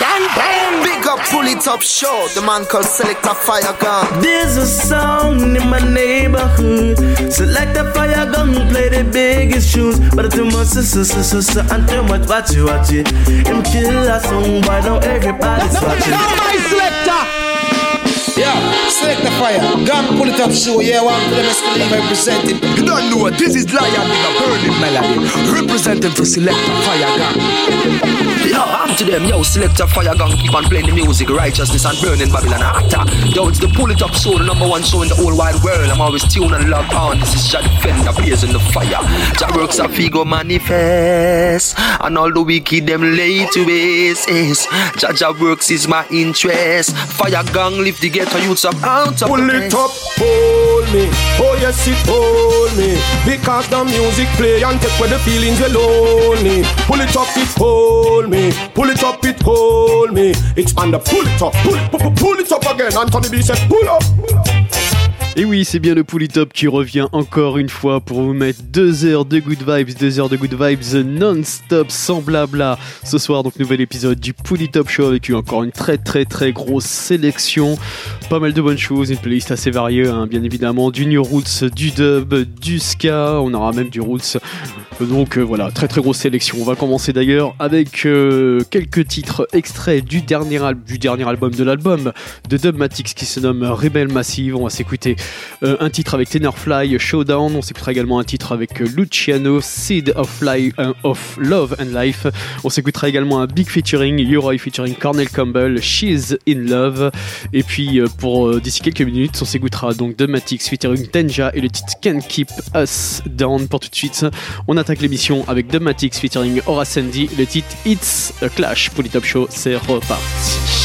Bang, bang. Big up, pull it up, show. The man called Select a Fire Gun. There's a song in my neighborhood. Select a fire gun, play the biggest tunes. But too much, sister, sister, sister, and too much, watch it, watch it. Him kill a song, why now everybody's watching? Now my selector. Yeah, select the fire. Gun pull it up show. Yeah, one for them escalate representing. You don't know what this is Lion with a burning melody. Representing for select the fire gun. Yo, I'm to them, yo, select a fire gun, keep on playing the music, righteousness and burning Babylon actor. Yo, it's the pull it up show, the number one show in the whole wide world. I'm always tuned and logged on. This is Jah Defender, blazing the fire. Jah works a figo manifest, and all the wicked them lay to waste. Jah Jah works is my interest. Fire gang lift the ghetto youths up out of Pull it up, hold me. Oh yes, it hold me. Because the music play and take away the feelings we're lonely. Pull it up, it hold me. Pull it up, it hold me. Expand the pull it up, pull it, pull, pull it up again. Anthony B said, pull up. Pull up. Et oui, c'est bien le Pouli Top qui revient encore une fois pour vous mettre deux heures de good vibes, deux heures de good vibes non-stop, sans blabla. Ce soir, donc, nouvel épisode du Pouli Top Show avec encore une très très très grosse sélection. Pas mal de bonnes choses, une playlist assez variée, hein, bien évidemment. Du New Roots, du dub, du ska, on aura même du Roots. Donc euh, voilà, très très grosse sélection. On va commencer d'ailleurs avec euh, quelques titres extraits du dernier, du dernier album de l'album de Dubmatix qui se nomme Rebel Massive. On va s'écouter euh, un titre avec Tenorfly, Showdown. On s'écoutera également un titre avec euh, Luciano, Seed of, Li- euh, of Love and Life. On s'écoutera également un big featuring, Yoroi featuring Cornel Campbell, She's in Love. Et puis pour d'ici quelques minutes, on s'écoutera donc Dubmatix featuring Tenja et le titre Can't Keep Us Down. Pour tout de suite, on attaque l'émission avec Dubmatix featuring Aura Sandy. Le titre It's a Clash pour les Top Show. C'est reparti.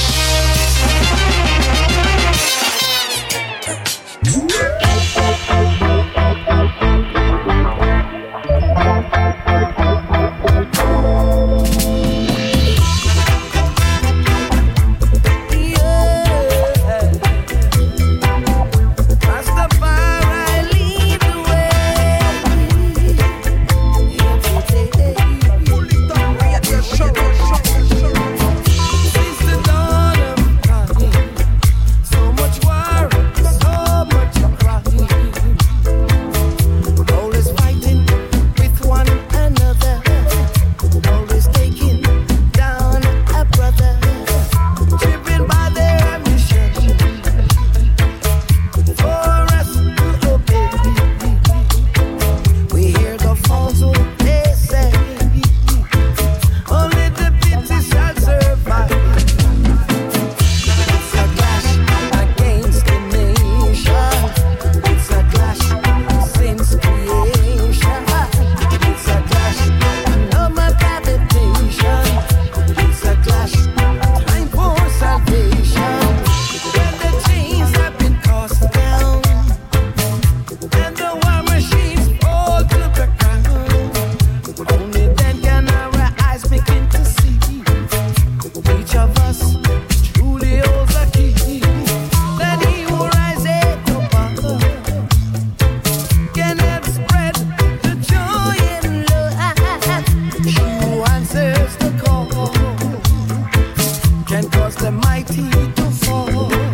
Cause the mighty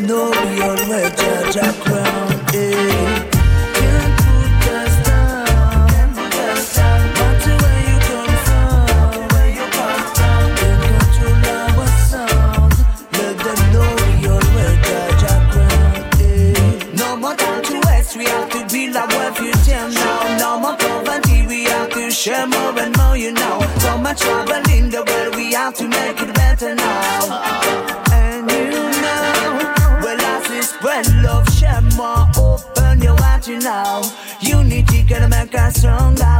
know you're where Jaja crown. Gonna make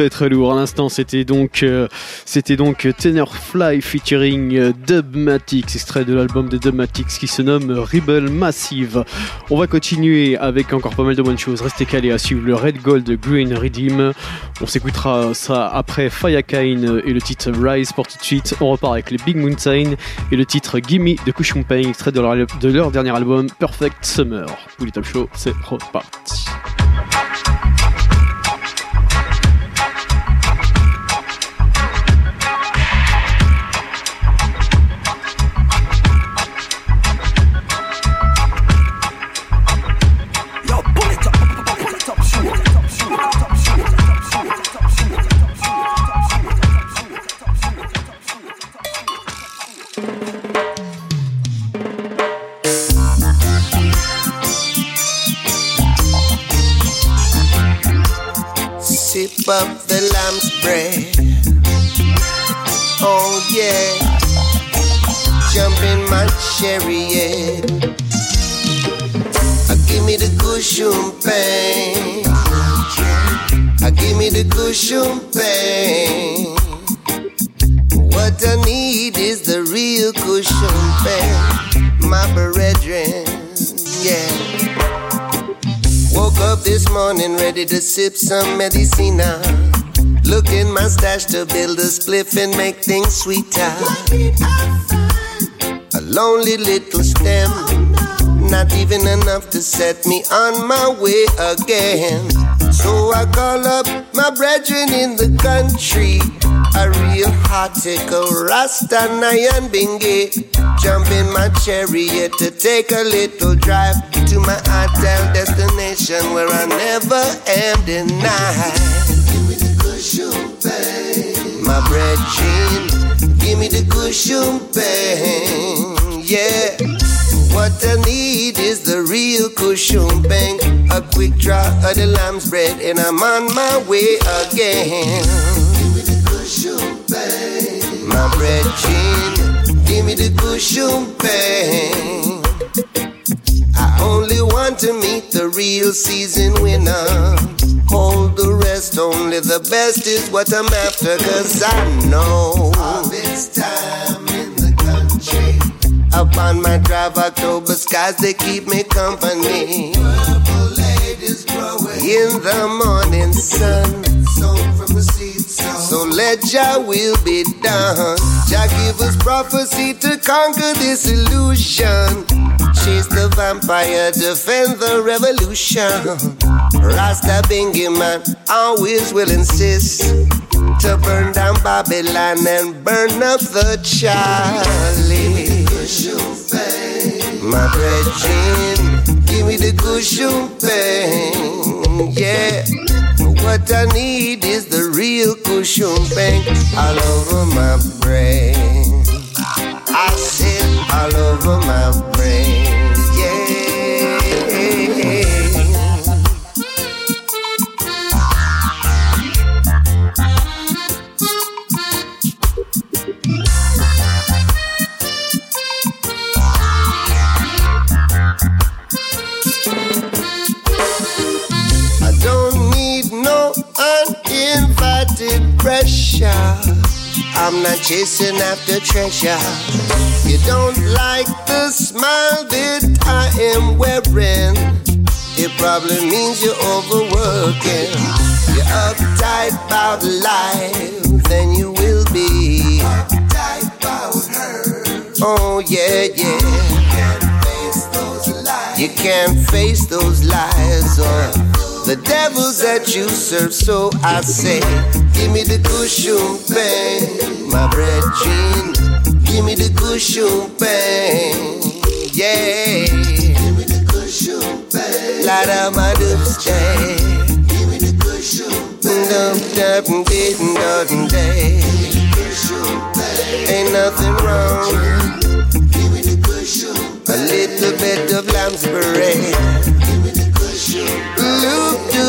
très très lourd. À l'instant, c'était donc, euh, c'était donc Tenorfly featuring euh, Dubmatics, extrait de l'album de Dubmatics qui se nomme Rebel Massive. On va continuer avec encore pas mal de bonnes choses. Restez calés à suivre le Red Gold Green Redeem. On s'écoutera ça après Kane et le titre Rise pour tout de suite. On repart avec les Big Mountain et le titre Gimme de Kushum Pain, extrait de leur, dernier album Perfect Summer. Pour les top show, c'est reparti. me the cushion pain. What I need is the real cushion pain, my brethren. Yeah. Woke up this morning ready to sip some medicina. Look in my stash to build a spliff and make things sweeter. A lonely little stem, not even enough to set me on my way again. So I call up my brethren in the country. A real hot tickle, Rasta Nyabinghi. Jump in my chariot to take a little drive to my hotel destination where I never am denied. Give me the cushion. My brethren, give me the cushion, babe. Yeah. What I need is the real cushion bang. A quick draw of the lamb's bread, and I'm on my way again. Give me the cushion bang. My bread chin. Give me the cushion bang. I only want to meet the real season winner. Hold the rest, only the best is what I'm after, cause I know. Harvest time in the country. Upon my drive, October skies, they keep me company. In the morning sun. So let Jah will be done. Jah give us prophecy to conquer this illusion. Chase the vampire, defend the revolution. Rasta Bingy man always will insist to burn down Babylon and burn up the Charlie. My brethren, give me the cushion bang, yeah. What I need is the real cushion bang all over my brain. I said all over my brain, uninvited pressure. I'm not chasing after treasure. You don't like the smile that I am wearing. It probably means you're overworking. You're uptight about life, then you will be. Uptight about her. Oh, yeah, yeah. You can't face those lies. You can't face those lies or the devils that you serve. So I say, give me the cushion bang, my bread jean. Give me the cushion bang, yeah. Give me the cushion bang. Light up my dubstep. Give me the cushion bang. Dum dum dum dum day. Ain't nothing wrong. Give me the cushion a little bit of lamb's bread.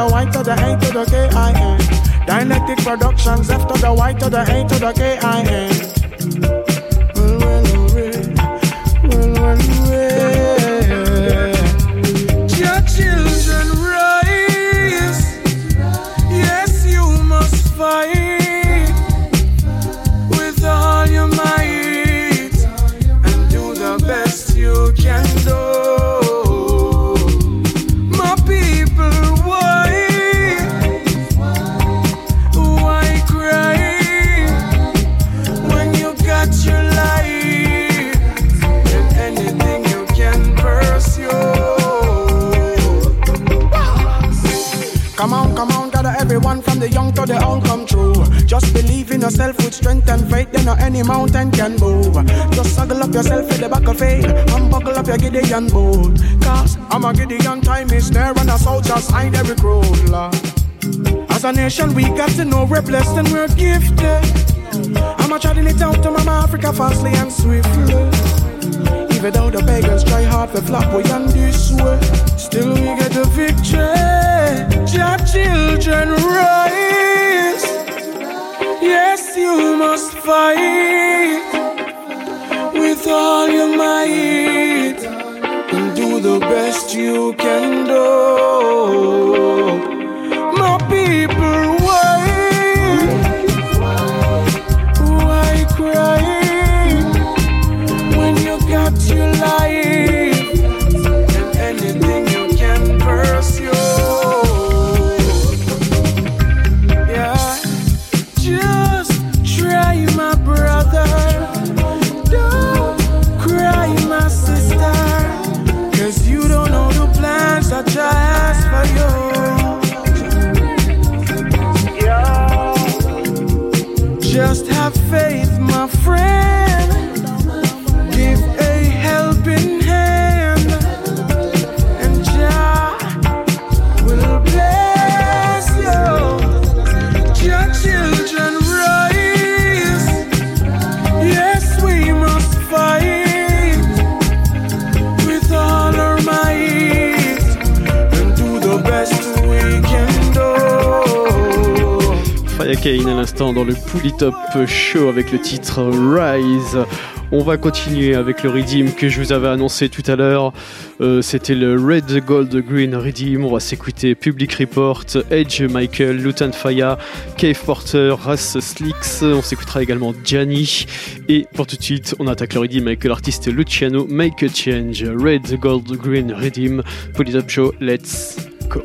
the white to the A to the K-I-N. Dialectic Productions after the white to the A to the K-I-N. Any mountain can move. Just saddle up yourself with the back of faith and buckle up your Gideon boot. Cause I'm a Gideon time is there and a soldier's hide every. Lord. As a nation, we got to know we're blessed and we're gifted. I'm a treading it out to Mama Africa fastly and swiftly. Even though the pagans try hard to flop we on this way, still we get the victory. Your children rise. Yes, you must fight with all your might and do the best you can do. My people, why, why cry when you got your life? l'instant dans le Poulitop Show avec le titre Rise. On va continuer avec le Redeem que je vous avais annoncé tout à l'heure. Euh, c'était le Red Gold Green Redeem. On va s'écouter Public Report, Edge Michael, Lutan Faya, Cave Porter, Ras Slicks. On s'écoutera également Gianni. Et pour tout de suite, on attaque le Redeem avec l'artiste Luciano Make a Change. Red Gold Green Redeem, Polytop Show, let's go.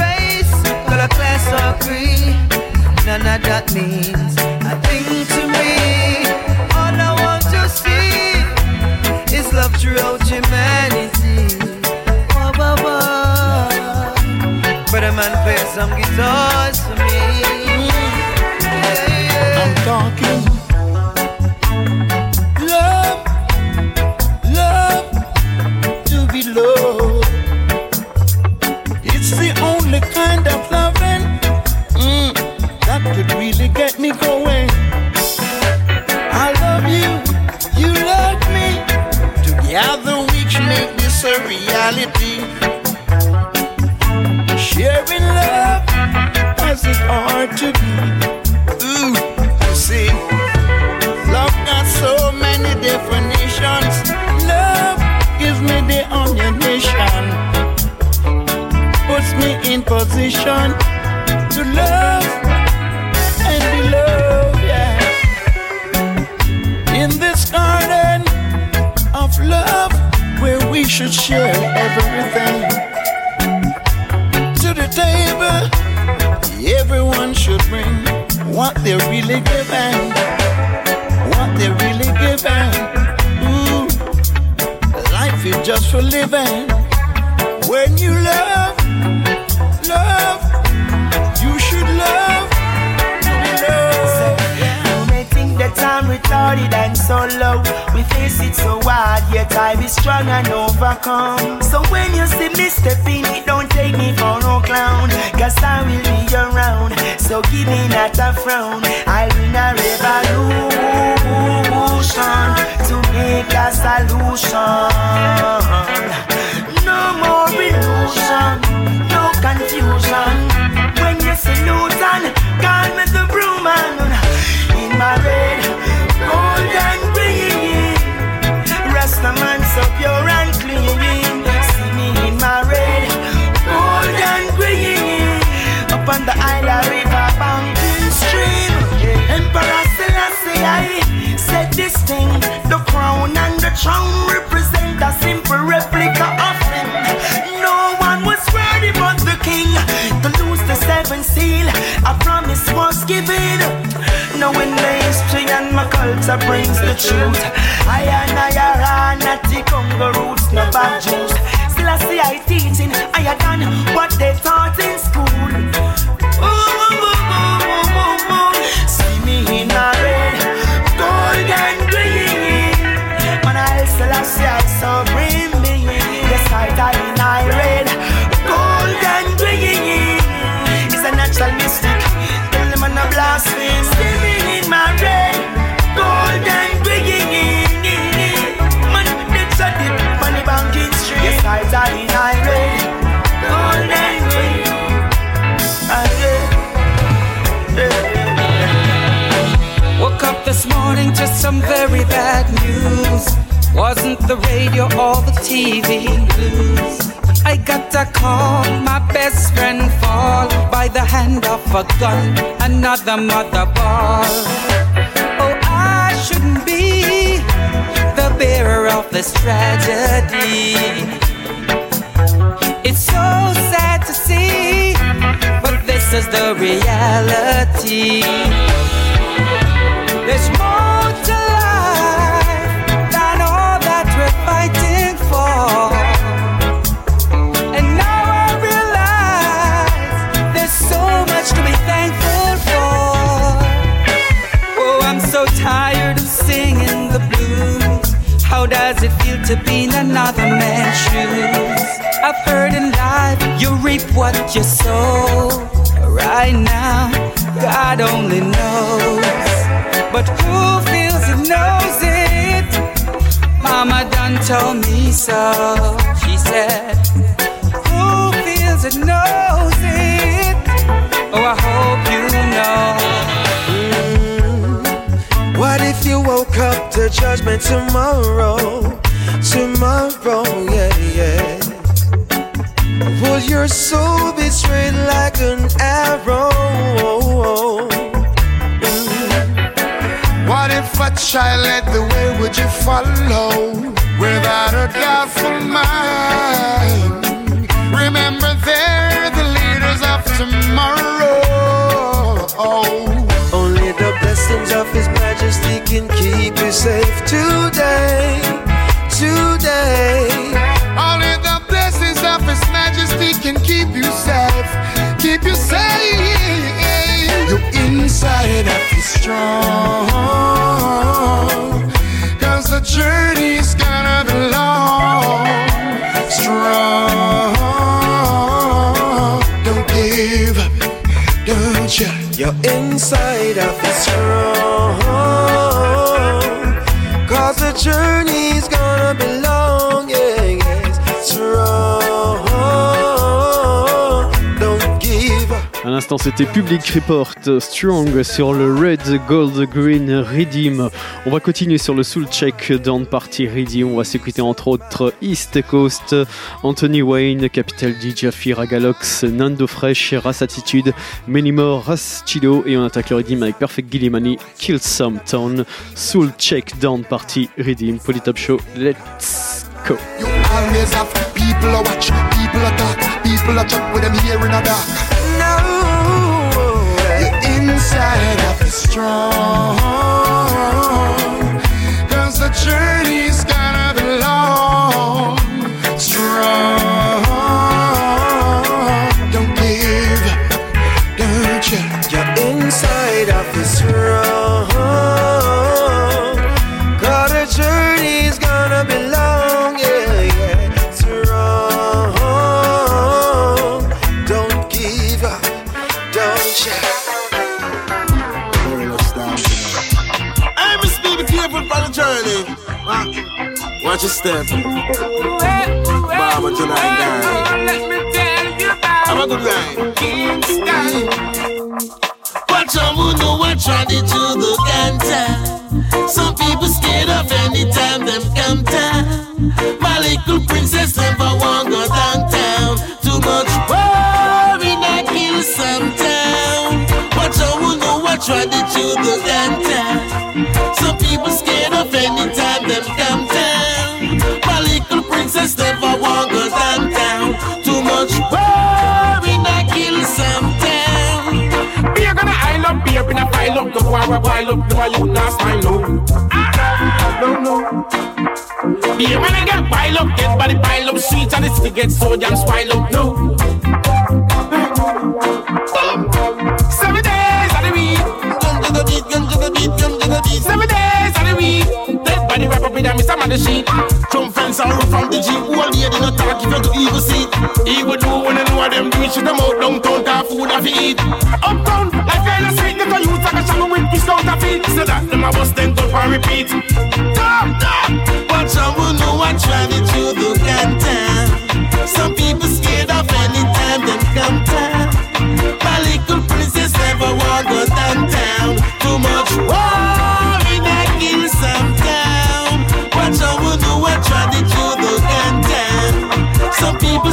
Race, color, class, or creed. None of that means a thing to me. All I want to see is love throughout humanity. Wah, wah, wah. Brother man, play some guitars for me. Yeah, yeah. I'm talking position to love and be loved. Yeah. In this garden of love, where we should share everything to the table. Everyone should bring what they're really giving. What they're really giving. Ooh, life is just for living. When you love, I'm and so low. We face it so hard, yet I be strong and overcome. So when you see me stepping it, don't take me for no clown. Cause I will be around. So give me not a frown. I'll bring a revolution to make a solution. No more illusion, no confusion. When you salute and Isla River banking stream. Emperor Selassie I said this thing. The crown and the crown represent a simple replica of him. No one was worthy but the king to lose the seventh seal. A promise was given. Knowing the history and my culture brings the truth. I and I are not the Congo roots, no bad juice. Still I teaching, I done bad news. Wasn't the radio or the TV news. I got a call, my best friend fall by the hand of a gun, another mother ball. Oh, I shouldn't be the bearer of this tragedy. It's so sad to see, but this is the reality. How does it feel to be in another man's shoes? I've heard in life you reap what you sow. Right now, God only knows. But who feels it knows it? Mama done told me so. She said, judgment tomorrow? Tomorrow, yeah, yeah. Will your soul be straight like an arrow? Mm. What if a child led the way, would you follow? Without a doubtful mind. Remember, they're the leaders of tomorrow. Safe today. Today. Only the blessings of His Majesty can keep you safe. Keep you safe. Your inside of you strong. Cause the journey's gonna be long. Strong. Don't give up. Don't you? Your inside of is strong. The l'instant, c'était Public Report Strong sur le Red, Gold, Green Redeem. On va continuer sur le Soul Check Down Party Redeem. On va s'écouter entre autres East Coast, Anthony Wayne, Capital D, Jaffi, Ragalox, Nando Fresh, Ras Attitude, Many More, Ras Chido. Et on attaque le Redeem avec Perfect Gillimani, Kill Some Town, Soul Check Down Party Redeem, Polytop Show. Let's go. Inside of is strong. Cause the journey's gonna be long. Strong. Your step. Baba tonight, guy. Have a good night. Watch out, who know what it to the canter. Some people scared of anytime them come down. My little princess never want go downtown. Too much worry that kill some town. Watch out, who know what it to the canter. Some people scared of anytime them little princess never want go downtown. Too much worry that kill some town. Beer gonna aisle up, beer in a pile up, go war a pile up, no you not smile no. No, no. Beer when I get pile up, get body pile up, sweet and it's to get so damn spoil up, no. Seven days of the week. Seven days of the week. Up with a Mr. Man the sheet. From fence and roof from the jeep. All day they not talk if you do evil see. Evil do when you know what them do shit them out downtown, car food have to eat. Uptown, like I street, get a youth like a shallow with piece counterfeit. So that them a bust then go and repeat. Stop, stop. Watch out, who know what tried it to the canton. Some people scared of anytime them come town. My little princess never want go downtown. Too much war worry that kill some it to the canton. Some people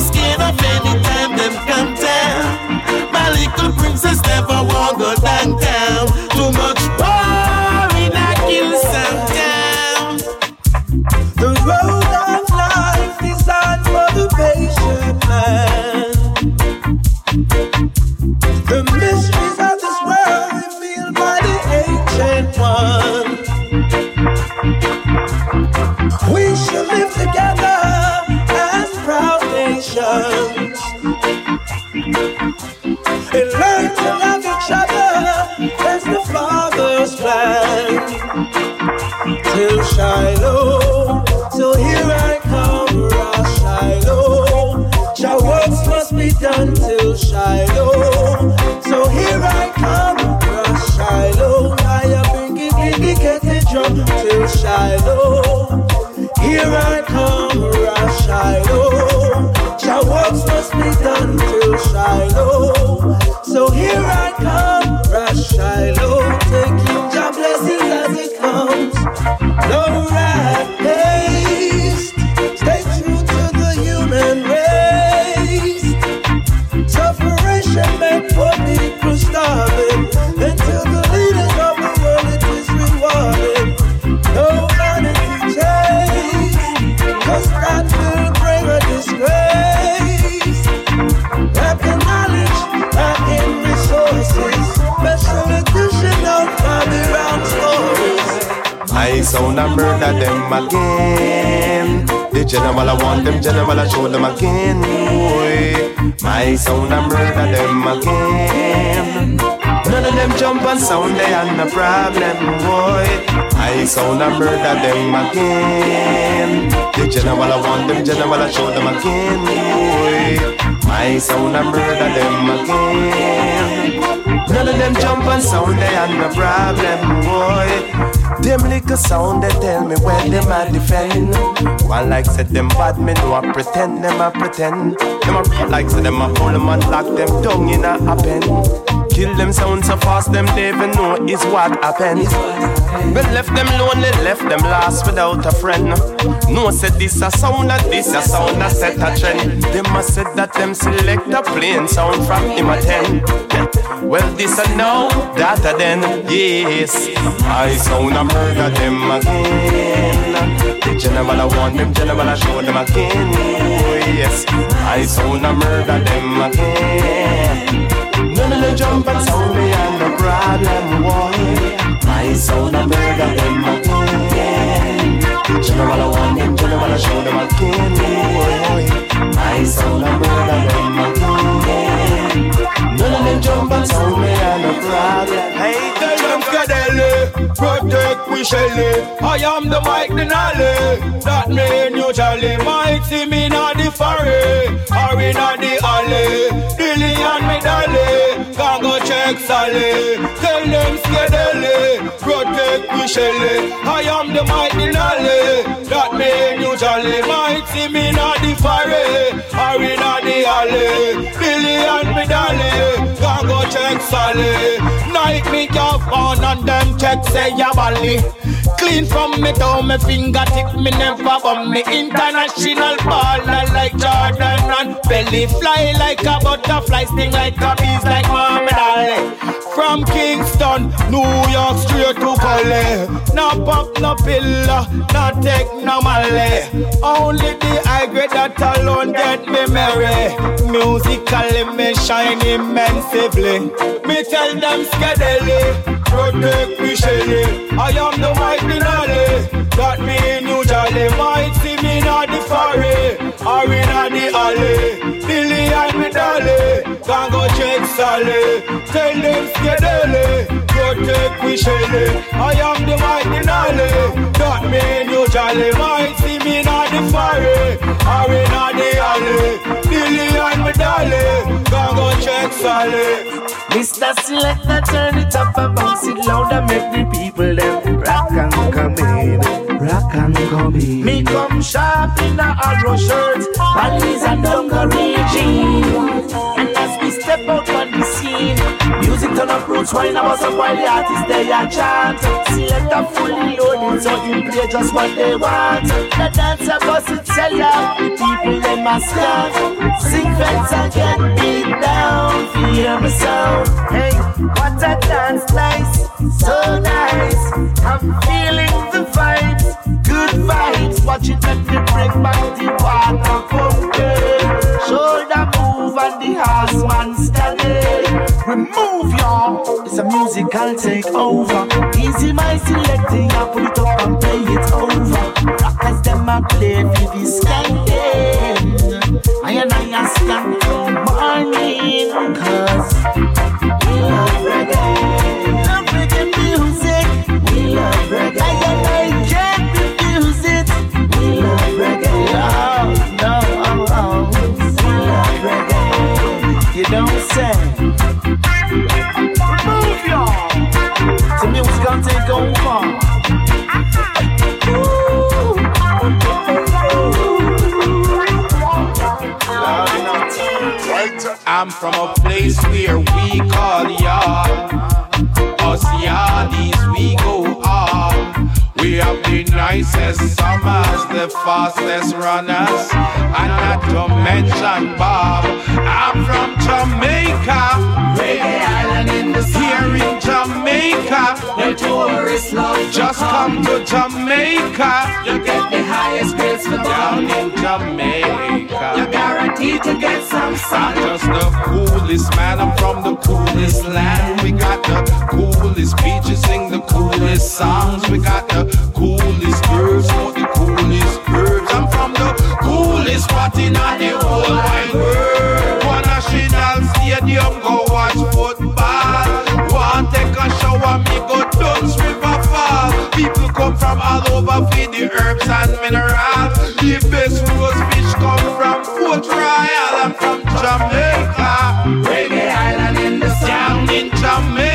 I and murder them again. The general I want them, general I show them again. Boy. My sound and murder them again. None of them jump and sound they and no problem, boy. I sound and murder them again. The general I want them, general I show them again, boy. My sound and murder them again. None of them jump and sound they and no problem, boy. Them little sound they tell me when them a defend. One like said them bad me no a pretend, them a pretend. Them a like said them a hold them and lock them tongue in a, a pen. Kill them sound so fast them they even know is what happened. But left them lonely, left them lost without a friend. No said this a sound that this a sound that set a trend. Them a said that them select a plain sound from him a ten. Well this a now, that a then, yes. I sound a murder them again. The general I want them, general I show them again. Oh, yes, I sound a murder them again. None of the jump and sound me and no problem, boy. I sound a murder them again. The general I want them, general I show them again. Boy, I sound a murder them again. Protect we Shelly. I am the Mike Denali. That mean you might see me in the foray or in the alley. Dilly and me dolly, can go check Sally. Tell them Scadelli, protect we Shelly. I am the Mike Denali. That mean you jolly might see me in the foray or in the alley. Dilly and me dolly, can go check Sally. Night me your phone and them check say ya bally. Clean from me down me fingertip me never bum me international baller like Jordan and belly fly like a butterfly sting like a bees like Ali. From Kingston, New York straight to Cali. No pop, no pillar, no take no Malay. Only the high grade that alone get me merry. Musically me shine immensely. Me tell them Scadelli, protect me Shelly. I am the mighty Denali. That mean you jolly might see me in the foray or in the alley. Dilly and me dolly, can go check Sally. Tell them Scadelli, protect me Shelly. I am the mighty Denali. That mean you jolly might see me in the foray or in the alley. Dilly and me dolly, can go check Sally. Mr. Selector, turn it up and bounce it louder, make the people them rock and come in, rock and come in. Me come sharp in a arrow shirt, valleys and dungaree jeans. And as we step out music turn up roots, wine about some while the artists they a chant. Selector fully loaded, so you play just what they want. The dancer bust it sell out, the people they must stand. Sing fence and get beat down, feel the sound. Hey, what a dance, nice, so nice. I'm feeling the vibes, good vibes. Watch it let me bring back the water pumpkin. Shoulder move and the horseman steady. Remove y'all, it's a musical takeover. Easy my selecting, I put it up and play it over. Rockers them a play for the skanking. I and I a I'm from a place where we call yard. Us yardies, we go on. We have the nicest summers, the fastest runners, and not to mention Bob. I'm from Jamaica, Reggae island in the sun. here in Jamaica. The tourists love Just come to Jamaica. You get the highest grades for down in Jamaica. You're to get some I'm just the coolest man, I'm from the coolest land. We got the coolest beaches, sing the coolest songs. We got the coolest girls, know the coolest herbs. I'm from the coolest spot in the whole wide world. One national stadium, go watch football. Want take a shower, me go from all over for the herbs and minerals. The best roast fish come from Port Royal. I'm from Jamaica. Reggae island in the sun. In Jamaica.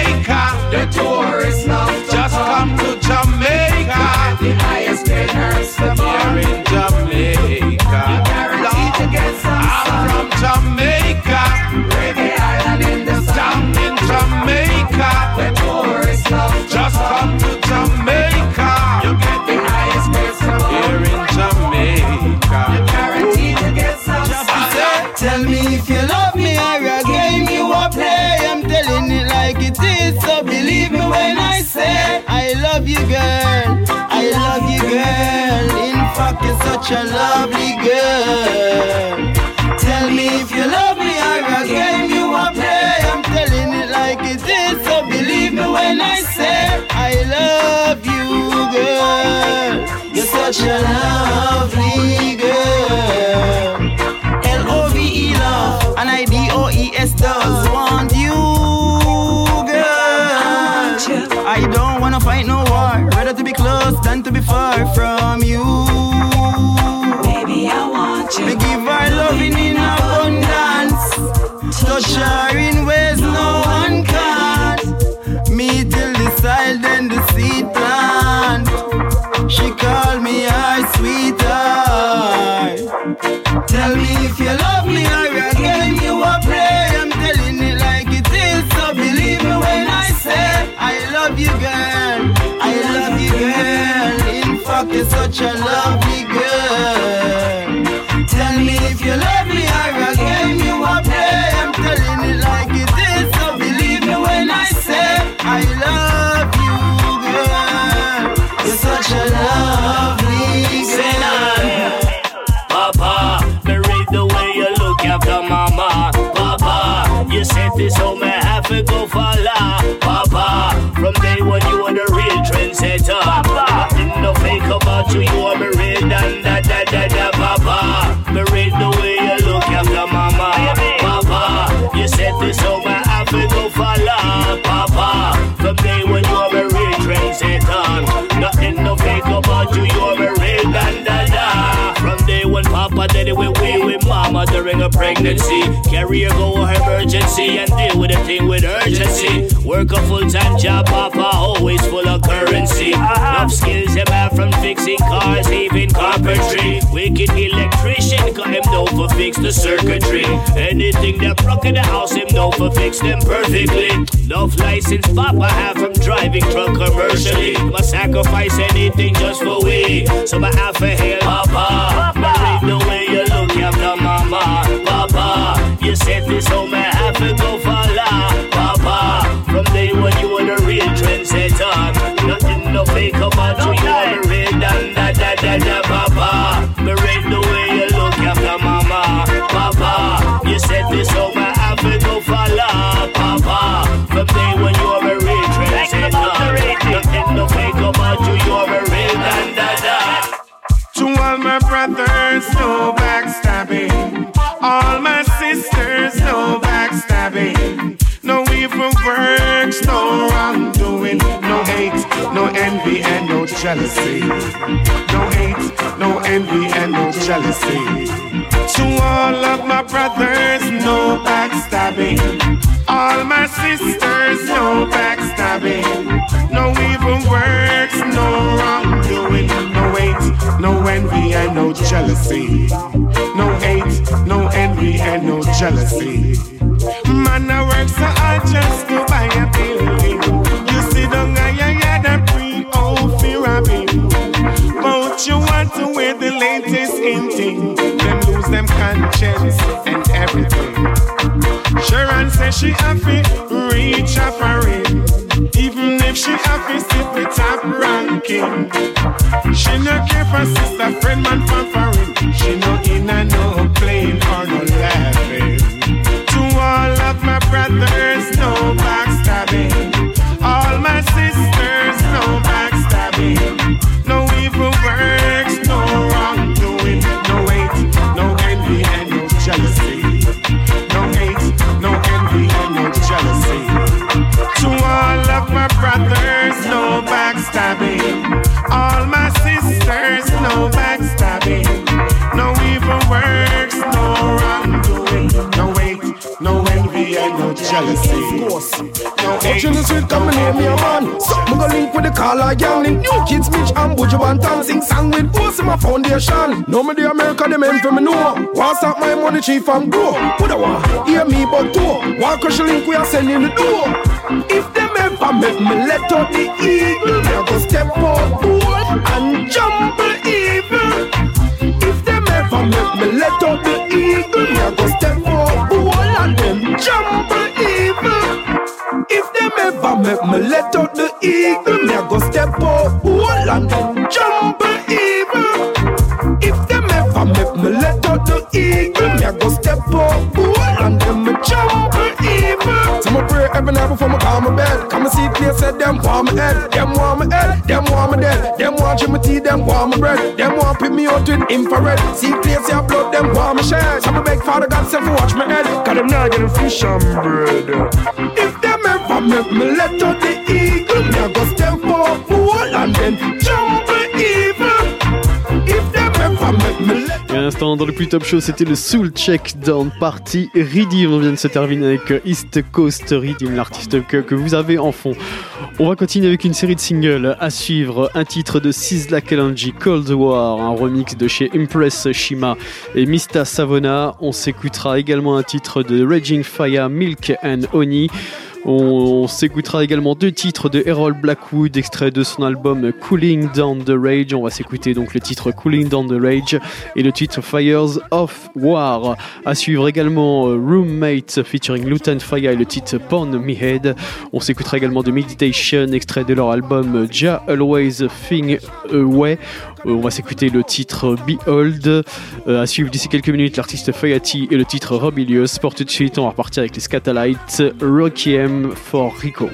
Such a lovely girl. Tell me if you love me or a game you a play. I'm telling it like it is, so believe me when I say I love you, girl. You're such a lovely girl. L-O-V-E love and I-D-O-E-S does want you, girl. I don't wanna fight no war, rather to be close than to be far from you. Tell me if you love me or a game you a play. I'm telling it like it is, so believe me when I say I love you, girl. I love you, girl. In fact, you're such a lovely girl. Fake you, me real dan da da da da. Papa, me read the way you look after mama. Papa, you said this home I to go follow. Papa, from day one you me real trendsetter. Nothing no fake about you, you me dan da da. From day one, Papa did it with we Mama during a pregnancy. Carry her go emergency and deal with the thing with urgency. Work a full time job, Papa always full of currency. Uh-huh. Enough skills him have from fixing cars, even carpentry. Wicked electrician, cause him know for fix the circuitry. Anything that broke in the house, him know for fix them perfectly. Enough license, Papa have from driving truck commercially. My sacrifice anything just for we. So I have to hail Papa. Married the way you you said this I have to go follow. Papa, from day one you were the real trendsetter. Nothing no fake about you, you are the real dan da da da da. Papa, married the way you look after Mama. Papa, you said this I have to go follow. Papa, from day one you are a real trendsetter. Nothing no fake about you, you are a real dan da da. To all my brothers, no backstabbing. jealousy. No hate, no envy, and no jealousy. To all of my brothers, no backstabbing. All my sisters, no backstabbing. No evil words, no wrongdoing. No hate, no envy, and no jealousy. No hate, no envy, and no jealousy. Man, I work so I just go buy a building. Skin thing. Them lose them conscience and everything. Sharon says she happy, reach a foreign. Even if she happy, sit the top ranking. She no care for sister, friend, man, for foreign. She no in a no plane or no laughing. To all of my brothers, no no jealousy. No hate. Watching the street coming near me a man. Something go link with the caller gang Link. New kids Mitch and Buju Banton Sing song with in my foundation. Know me the America them men for me know. Want stop my money chief and grow Put a one Hear me but two Want crush the link we are sending the door? If them ever make me let out the eagle a go step out And jump the evil. If them ever make me let out the make me let out the eagle, me a go step up, wall and then jump evil. If them ever make me let out the eagle, me a go step up, wall and then me jump evil. So me pray every night before me call my bed. Come and see clear said them want me head, them want me head, them want me dead, them want Jimmy tea, them want me bread, them want pick me out with infrared. See clear say blood, them want me shed. So me beg Father God say for watch my head, cause them not getting fish and bread. If them ever make a wall and à dans le plus top show, c'était le Soul Check Down Party Redeem. On vient de se terminer avec euh, East Coast Redeem, l'artiste que, vous avez en fond. On va continuer avec une série de singles à suivre. Un titre de Sizzla Kalonji, Cold War, un remix de chez Impress Shima et Mista Savona. On s'écoutera également un titre de Raging Fire, Milk and Honey. On, s'écoutera également deux titres de Errol Blackwood, extrait de son album Cooling Down the Rage. On va s'écouter donc le titre Cooling Down the Rage et le titre Fires of War. À suivre également euh, Roommate featuring Luton Fire et le titre Porn Me Head. On s'écoutera également de Meditation, extrait de leur album Ja Always Thing Away. Euh, On va s'écouter le titre Behold. Euh, à suivre d'ici quelques minutes l'artiste Fayati et le titre Rebellious. Pour tout de suite, on va repartir avec les Scatalites. Rocky M for Rico.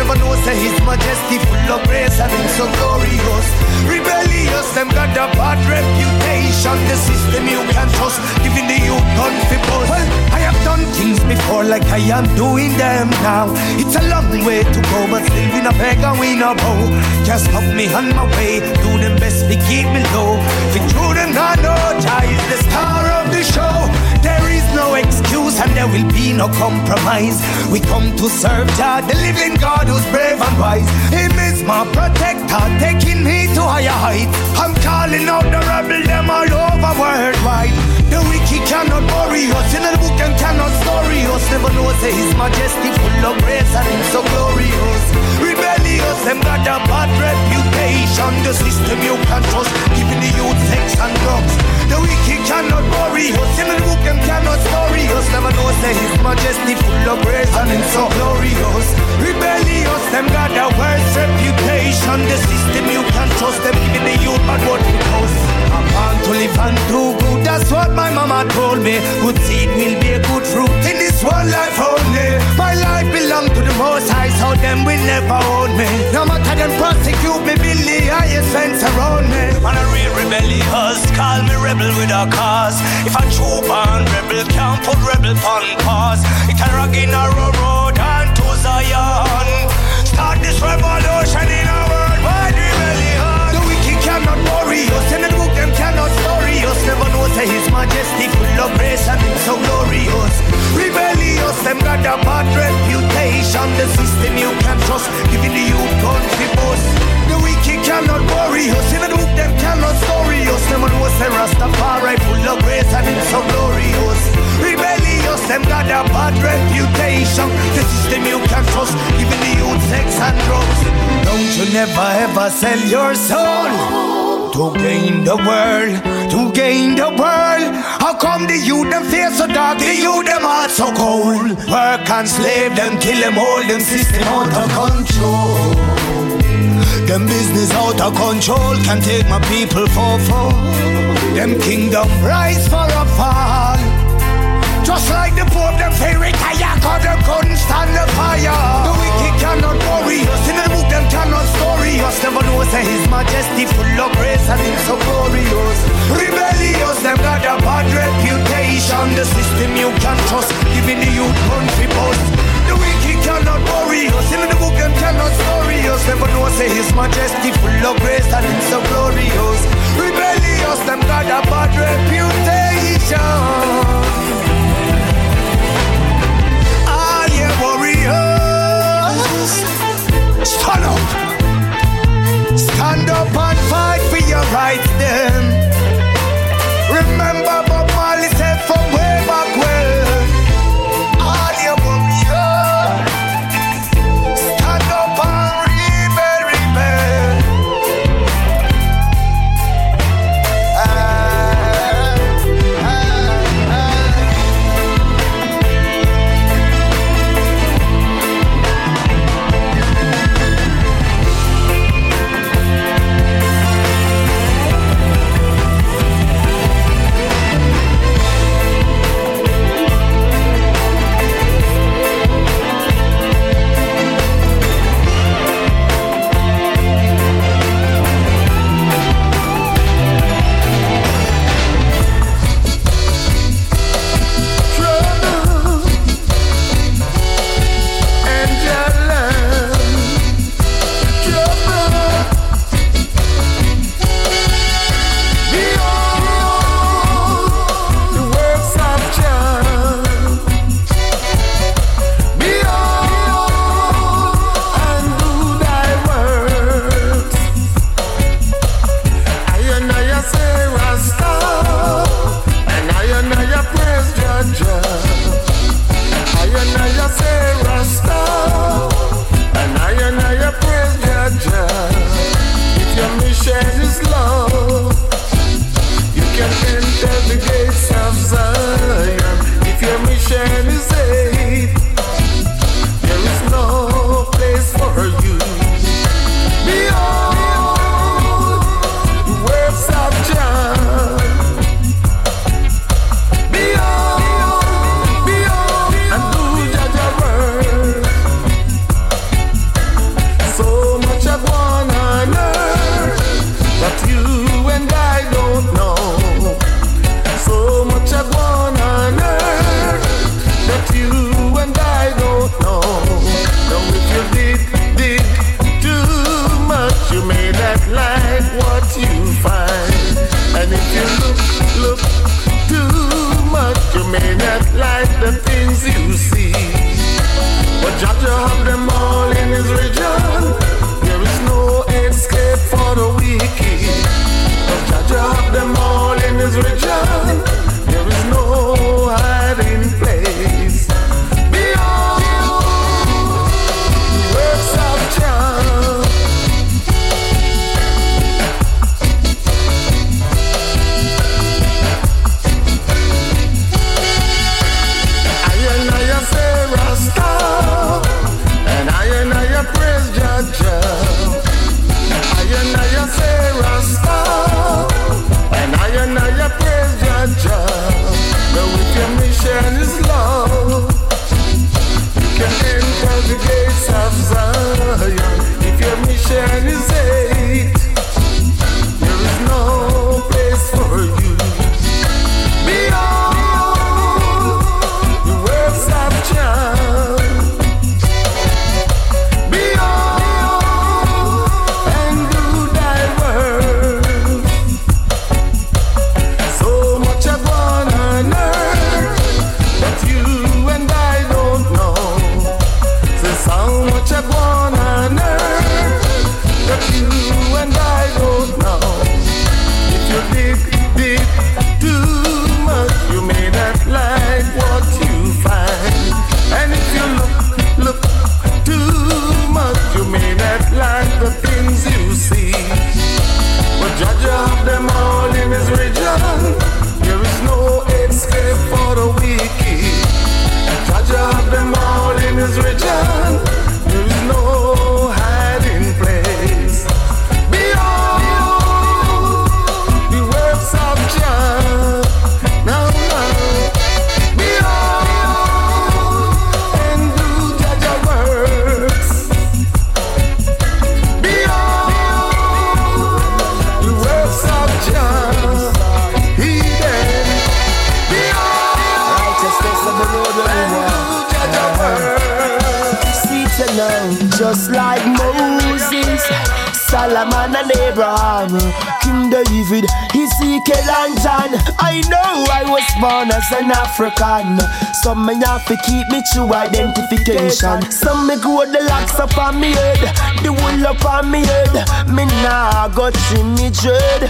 Never know, say His Majesty full of grace and Him so glorious. Rebellious, them got a bad reputation. The system you can trust, giving the youth gun for done things before like I am doing them now. It's a long way to go, but still we no beg and we no bow. Just stop me on my way, do them best to keep me low. For them, I know Jah is the star of the show. There is no excuse and there will be no compromise. We come to serve Jah, the living God who's brave and wise. Him is my protector, taking me to higher heights. I'm calling out the rebel, them all over worldwide. The wicked cannot worry us, in the book them cannot story us. Never know say His Majesty full of grace and Him so glorious. Rebellious, them got a bad reputation. The system you can trust, giving the youth sex and drugs. The wicked cannot worry us, in the book them cannot story us. Never know say His Majesty full of grace and Him so glorious. Rebellious, them got a worse reputation. The system you can trust, them giving the youth bad word because. I'm born to live and do good, that's what my mama told me. Good seed will be a good fruit in this one life only. My life belong to the most high, so them will never own me. No matter them prosecute me, build the highest fence around me. Man, a real rebellious, call me rebel with a cause. If a true born rebel can't put rebel on pause, it a rock in a road and to Zion. Start this revolution in a worldwide rebellion. The wicked cannot worry us, say His Majesty full of grace and Him so glorious. Rebellious, them got a bad reputation. The system you can trust, giving the youth to boss. The wicked cannot worry us, in the book them cannot story us. Never know say Rastafari full of grace and Him so glorious. Rebellious, them got a bad reputation. The system you can trust, giving the youth sex and drugs. Don't you never ever sell your soul to gain the world, to gain the world. How come the youth them face so dark, the youth them heart so cold? Work and slave them, kill them, hold them system out of control. Them business out of control can take my people for fall. Them kingdom rise for a fall. Just like the Pope, them say retire, cause them couldn't stand the fire. The wicked cannot worry in them cannot story us. Never know say His Majesty full of grace and Him so glorious. Rebellious, them got a bad reputation. The system you can trust, giving the youth country bust. The wicked cannot worry us, in the book them cannot story us. Never know say His Majesty full of grace and Him so glorious. Rebellious, them got a bad reputation. All ye warriors, stand up, stand up and fight for your rights. Them remember Bob Marley said from way back just like Moses, Solomon and Abraham, King David, Ezekiel and John. I know I was born as an African. Some me have to keep me true identification. Some me grow the locks up on me head, the wool up on me head. Me nah got trim me dread.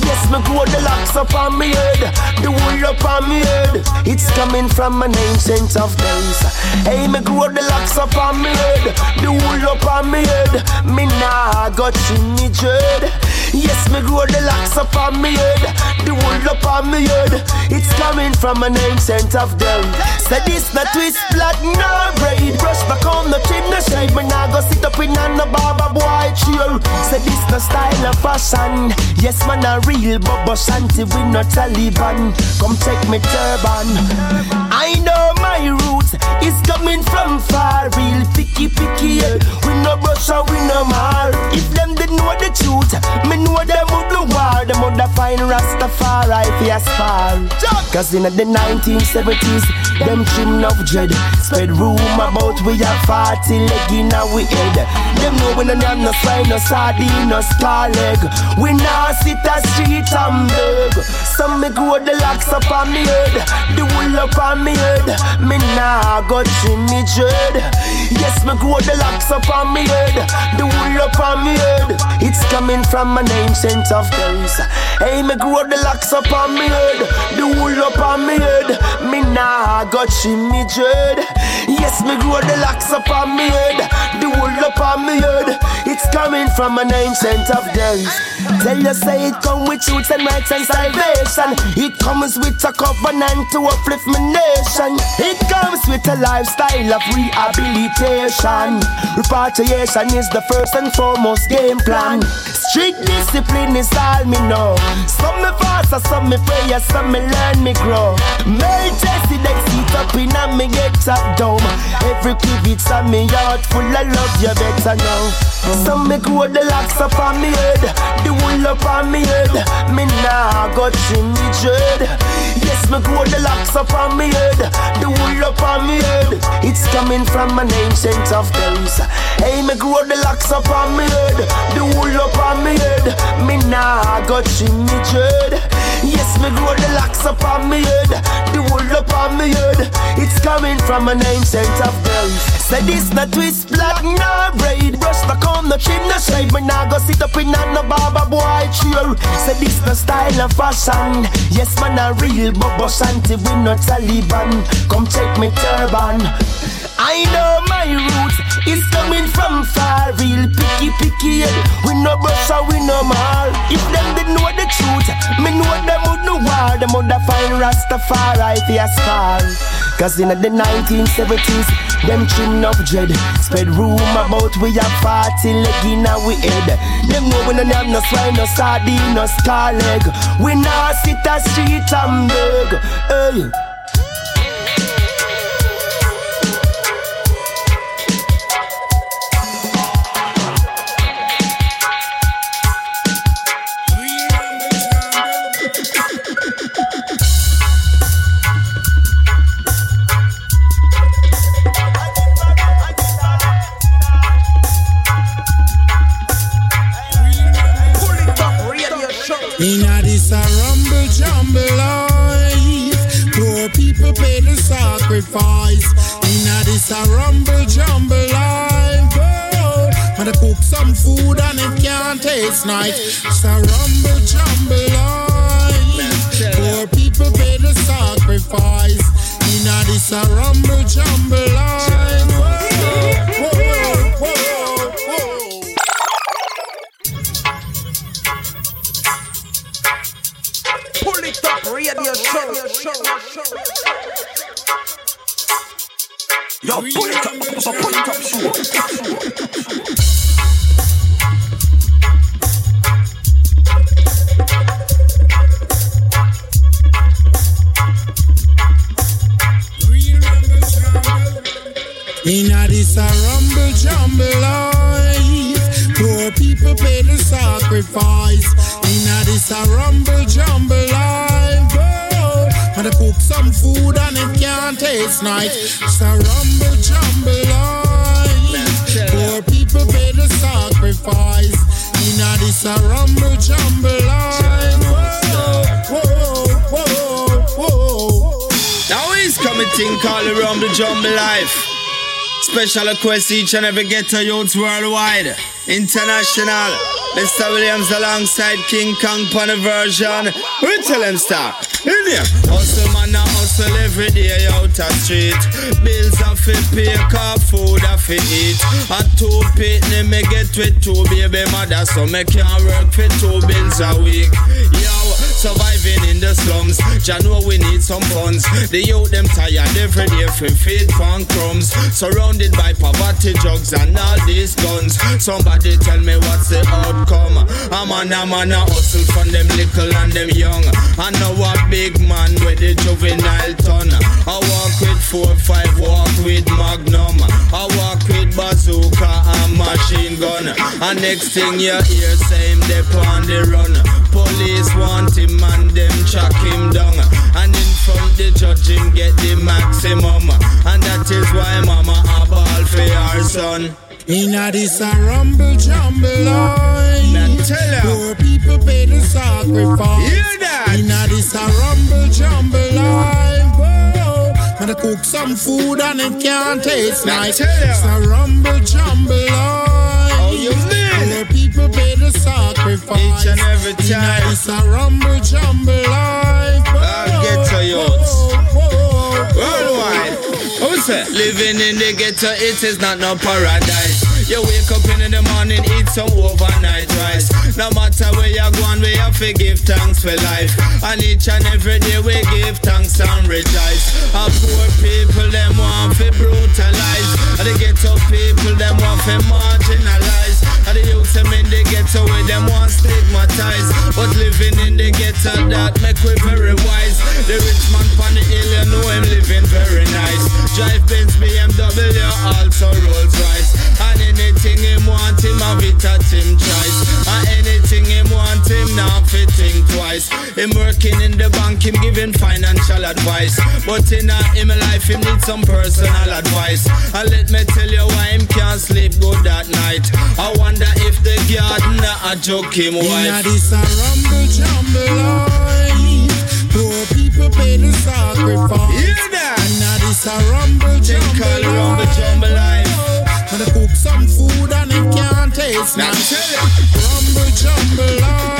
Yes, me grow the locks up on me head, the wool up on me head. It's coming from an ancient of days. Hey, me grow the locks up on me head, the wool up on me head. Me nah go trim me dread. Yes, me grow the locks up on me head, the wool up on me head. It's coming from a an ancient of them. Say this na twist blood, no braid. Brush back on the trim, no shave. Me nah go sit up in a no barber boy chair. Say this no style of fashion. Yes, man, a real Bobo Shanti, we no Taliban. Come check me turban. I know my roots is coming from far, real picky picky. Yeah. We no brush and we no mar. If them did know the truth, me know them would do war. Them would find Rastafari if he aspire. Cause in the 1970s, them trim of dread. Spread rumor about we have 40 leg in our head. Them know we no name no swine, no sardine, no star leg. We now sit a street and beg. Some me grow the locks up on me head, the wool up on me head. Me nah go trim me dread. Yes, me grow the locks up on me head, the wool up on me head. It's coming from an ancient of days. Hey, me grow the locks up on me head, the wool up on me head. Me nah go trim me dread. Yes, me grow the locks up on me head, the wool up on me head. It's coming from an ancient of days. Tell you say it come with truth and rights and salvation. It comes with a covenant to uplift my nation. It comes with a lifestyle of rehabilitation. Repatriation is the first and foremost game plan. Strict discipline is all me know. Some me fast, some me pray, some me learn me grow. Melchizedek seat up in a me get top dome. Every pivot on me heart full of love, you better know. Some me grow the locks up on me head, the wool up on me head. Me nah got trim me dread. Yes, me grow the locks up on me head, the wool up on me head. It's coming from an ancient of days. Hey, me grow the locks up on me head, the wool up on me head. Me nah go trim me dread. Yes, me grow the locks up on me head, the wool up on me head. It's coming from an ancient of days. Say this na twist black, no braid. Brush back on the trim, no shave. Me nah go sit up in a no barber boy chair. Say this na style and fashion. Yes, man, a real Bobo Shanti, we no Taliban. Come check me turban. I know my roots is coming from far, real picky picky. We no brush and we no mar. If them did know the truth, me know them would no war. Them would find Rastafari he a scar. Cause in the 1970s, them trim of dread Spread rumor about we have 40 leg in our head Them know we no have no swine, no sardine, no star leg We nah sit a street and beg hey. Can't taste. It's a rumble jumble life, poor people pay the sacrifice. Inna this a rumble taste nice. It's a rumble jumble life, poor people sacrifice. In a this a rumble jumble life. Whoa, whoa, whoa. Now he's coming thing called the Rumble Jumble Life. Special request each and every ghetto youths worldwide. International. Mr. Williams alongside King Kong on the version. We tell him start. In here. Hustle a every day out the street. Bills a fi pay, car food a fi eat. A two pitney me get with two baby mother, so me can't work for two bills a week. Yo, surviving the slums. Jah know we need some funds. The youth them tired every day from feed pan crumbs. Surrounded by poverty, drugs and all these guns. Somebody tell me what's the outcome. A man, a man a hustle from them little and them young. I know a big man with the juvenile ton. I walk with four five, walk with Magnum. I walk with bazooka and machine gun. And next thing you hear, same they on the run. Police want him and them chuck him down. And in front the judge him get the maximum. And that is why mama a ball for her son. In a this a rumble jumble life. Poor people pay the sacrifice. Hear that? In a this a rumble jumble life. Whoa. And I cook some food and it can't taste Now nice. tell. It's a rumble jumble life. Oh, you mean? Poor people pay the sacrifice. Each and every time. this a rumble jumble life. I'll get to youths. Oh, oh, oh, Worldwide. Who's that? Living in the ghetto, it is not no paradise. You wake up in the morning, eat some overnight rice. No matter where you go and we have to give thanks for life. And each and every day we give thanks and rejoice. And poor people, them want to brutalize. And the ghetto people, them want to marginalize. And the youth them in the ghetto where them want stigmatize. But living in the ghetto, that make we very wise. The rich man on the hill, you know him living very nice. Drive Benz, BMW, also Rolls Royce. And anything him want him have it at him choice. And anything him want him now fit think twice. Him working in the bank, him giving financial advice. But in a him life, him need some personal advice. And let me tell you why him can't sleep good that night. I wonder if the gardener a joke him wife. this a rumble jumble life. Poor people pay the sacrifice. Hear that? In this a rumble jumble life. rumble jumble life. I cook some food and it can't taste nice. Rumble jumble life.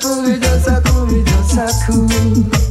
sacude, yo sacude, yo.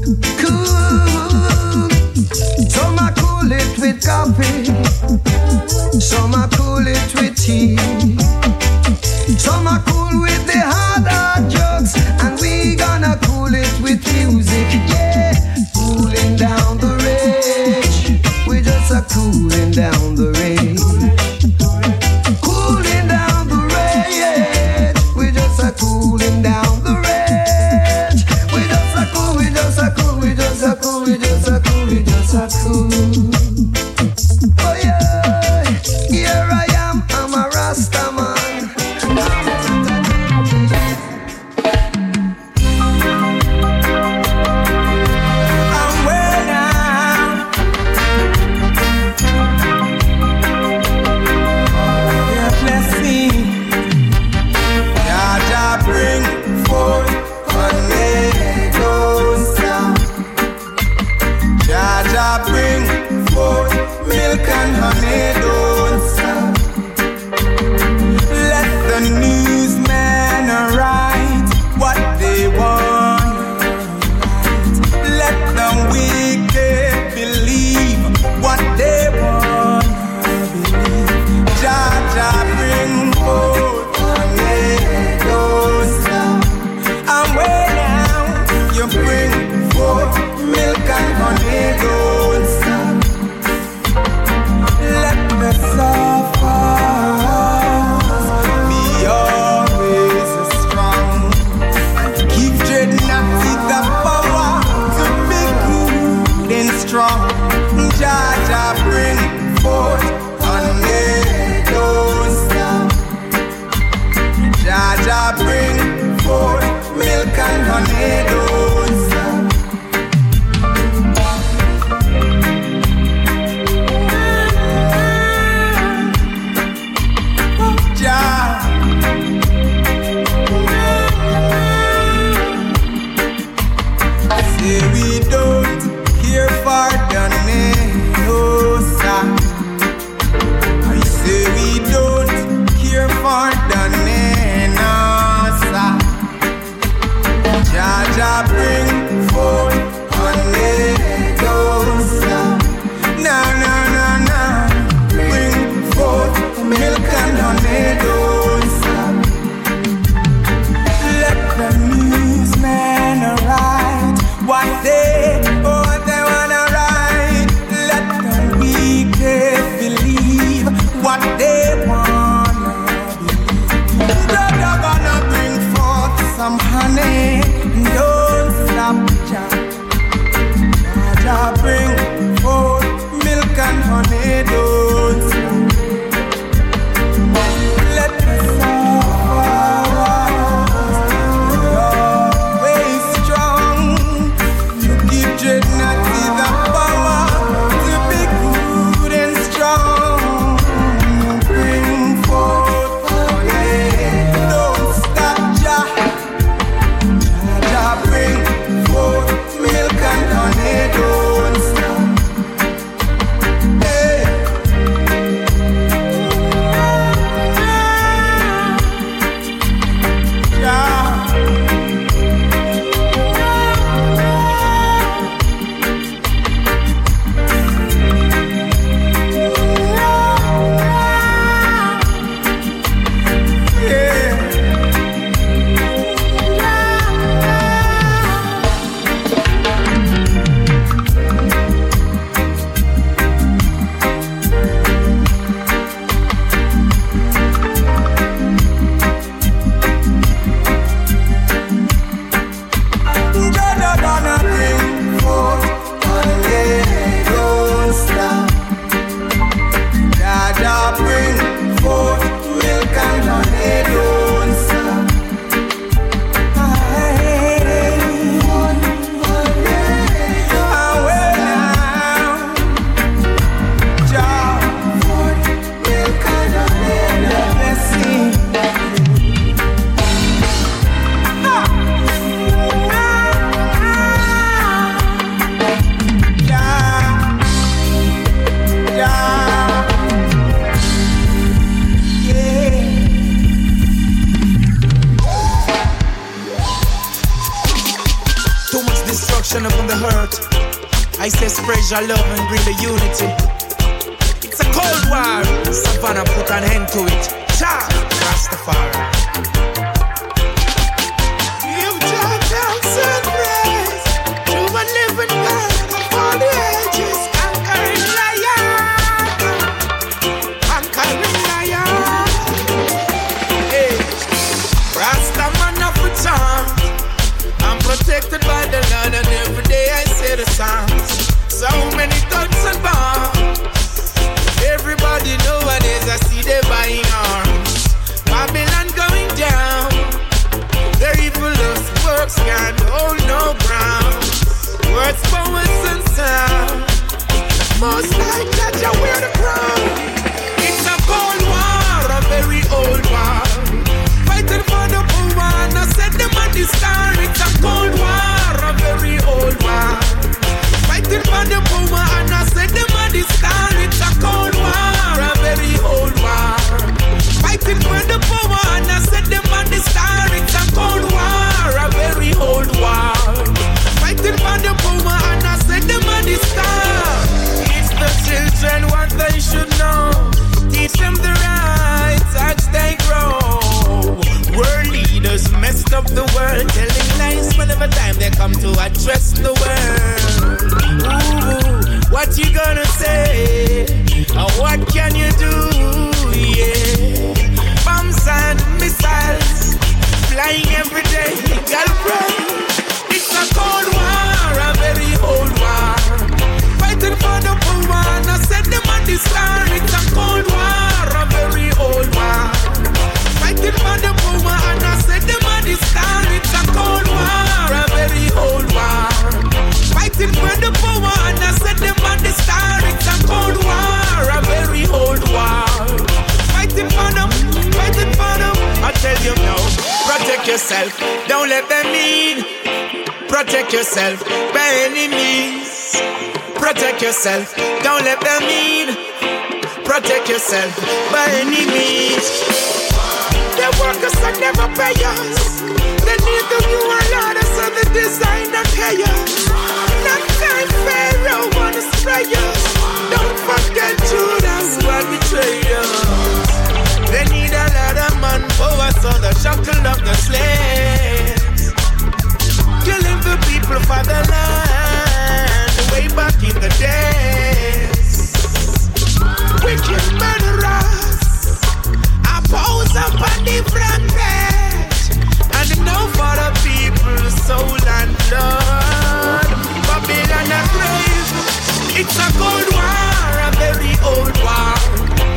It's a cold war, a very old war.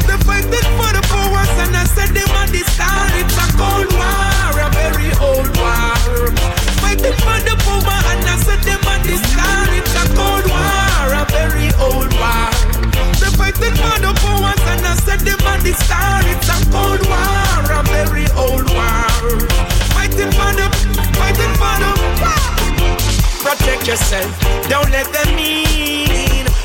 They fighting for the powers and I said them are the star. It's a cold war, a very old war. Fighting for the power and I said them are the star. It's a cold war, a very old war. They fighting for the powers and I said them are the star. It's a cold war, a very old war. Fighting for the, fighting for the. Protect yourself, don't let them in.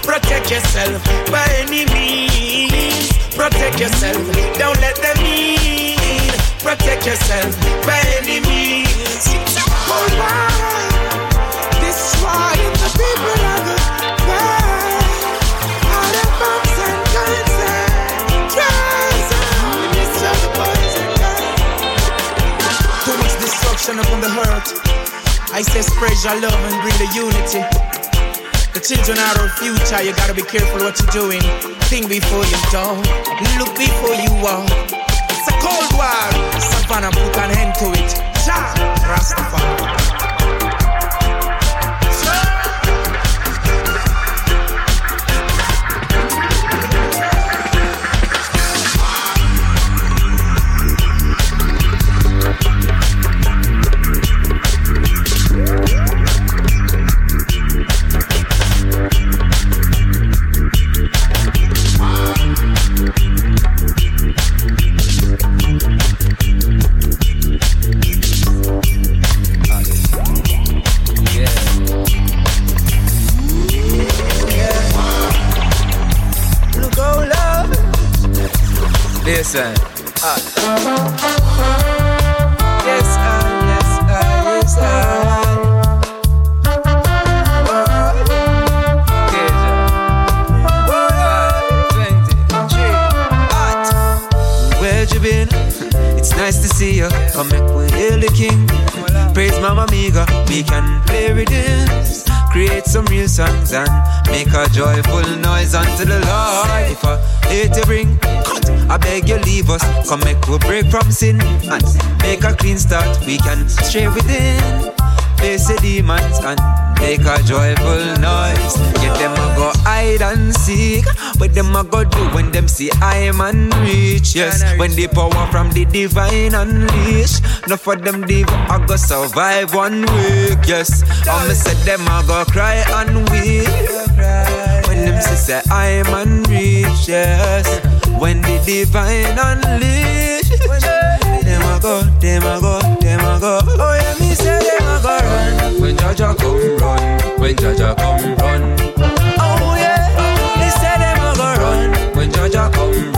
Protect yourself by any means. Protect yourself. Don't let them in. Protect yourself by any means. Hold on. This is why the people are the best. All the bumps and guns Too much destruction upon the earth. I say spread your love and bring the unity. The children are our future, you gotta be careful what you're doing. Think before you talk. look before you walk. It's a cold war, Savannah put an end to it. Jah, Rastafari. saying? Uh, yes, I, yes, I, yes, uh. I. It's nice to see you. Come make we hail the king. Praise Mama Miga. We can play rhythms, create some real songs and make a joyful noise unto the Lord. If I hate to bring cut, I beg you leave us. Come make we break from sin and make a clean start. We can stray within face the demons and make a joyful noise. Get them a go hide and seek. What them a go do when them see I man reach? Yes, when the power from the divine unleash. No for them div I go survive one week. Yes, I'ma say them a go cry and weep. See say I man reach. Yes, when the divine unleash. Them a go, them a go, them a go. Oh yeah, me say them a go run. When Jah Jah come run, when Jah Jah come run. Oh yeah, me say them a go run. When Jah Jah come run,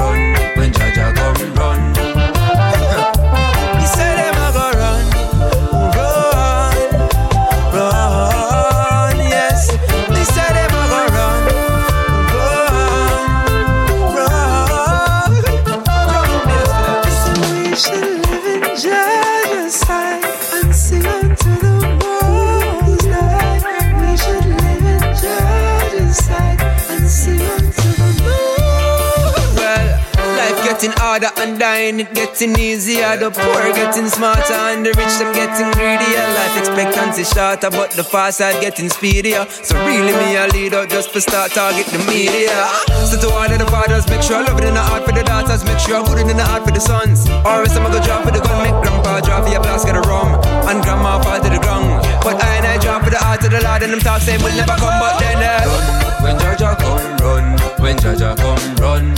harder and dying, it getting easier. The poor getting smarter and the rich them getting greedier. Life expectancy shorter, but the fast side getting speedier. So really, me a leader just to start target the media. So to all of the fathers, make sure I love it in the heart for the daughters, make sure I good it in the heart for the sons. Or else I'm gonna drop for the gun, make grandpa drop for your flask of the rum, and grandma fall to the ground. But I and I drop for the heart of the Lord, and them talk saying we'll never come, but then uh, when Jah Jah come run, when Jah Jah come run.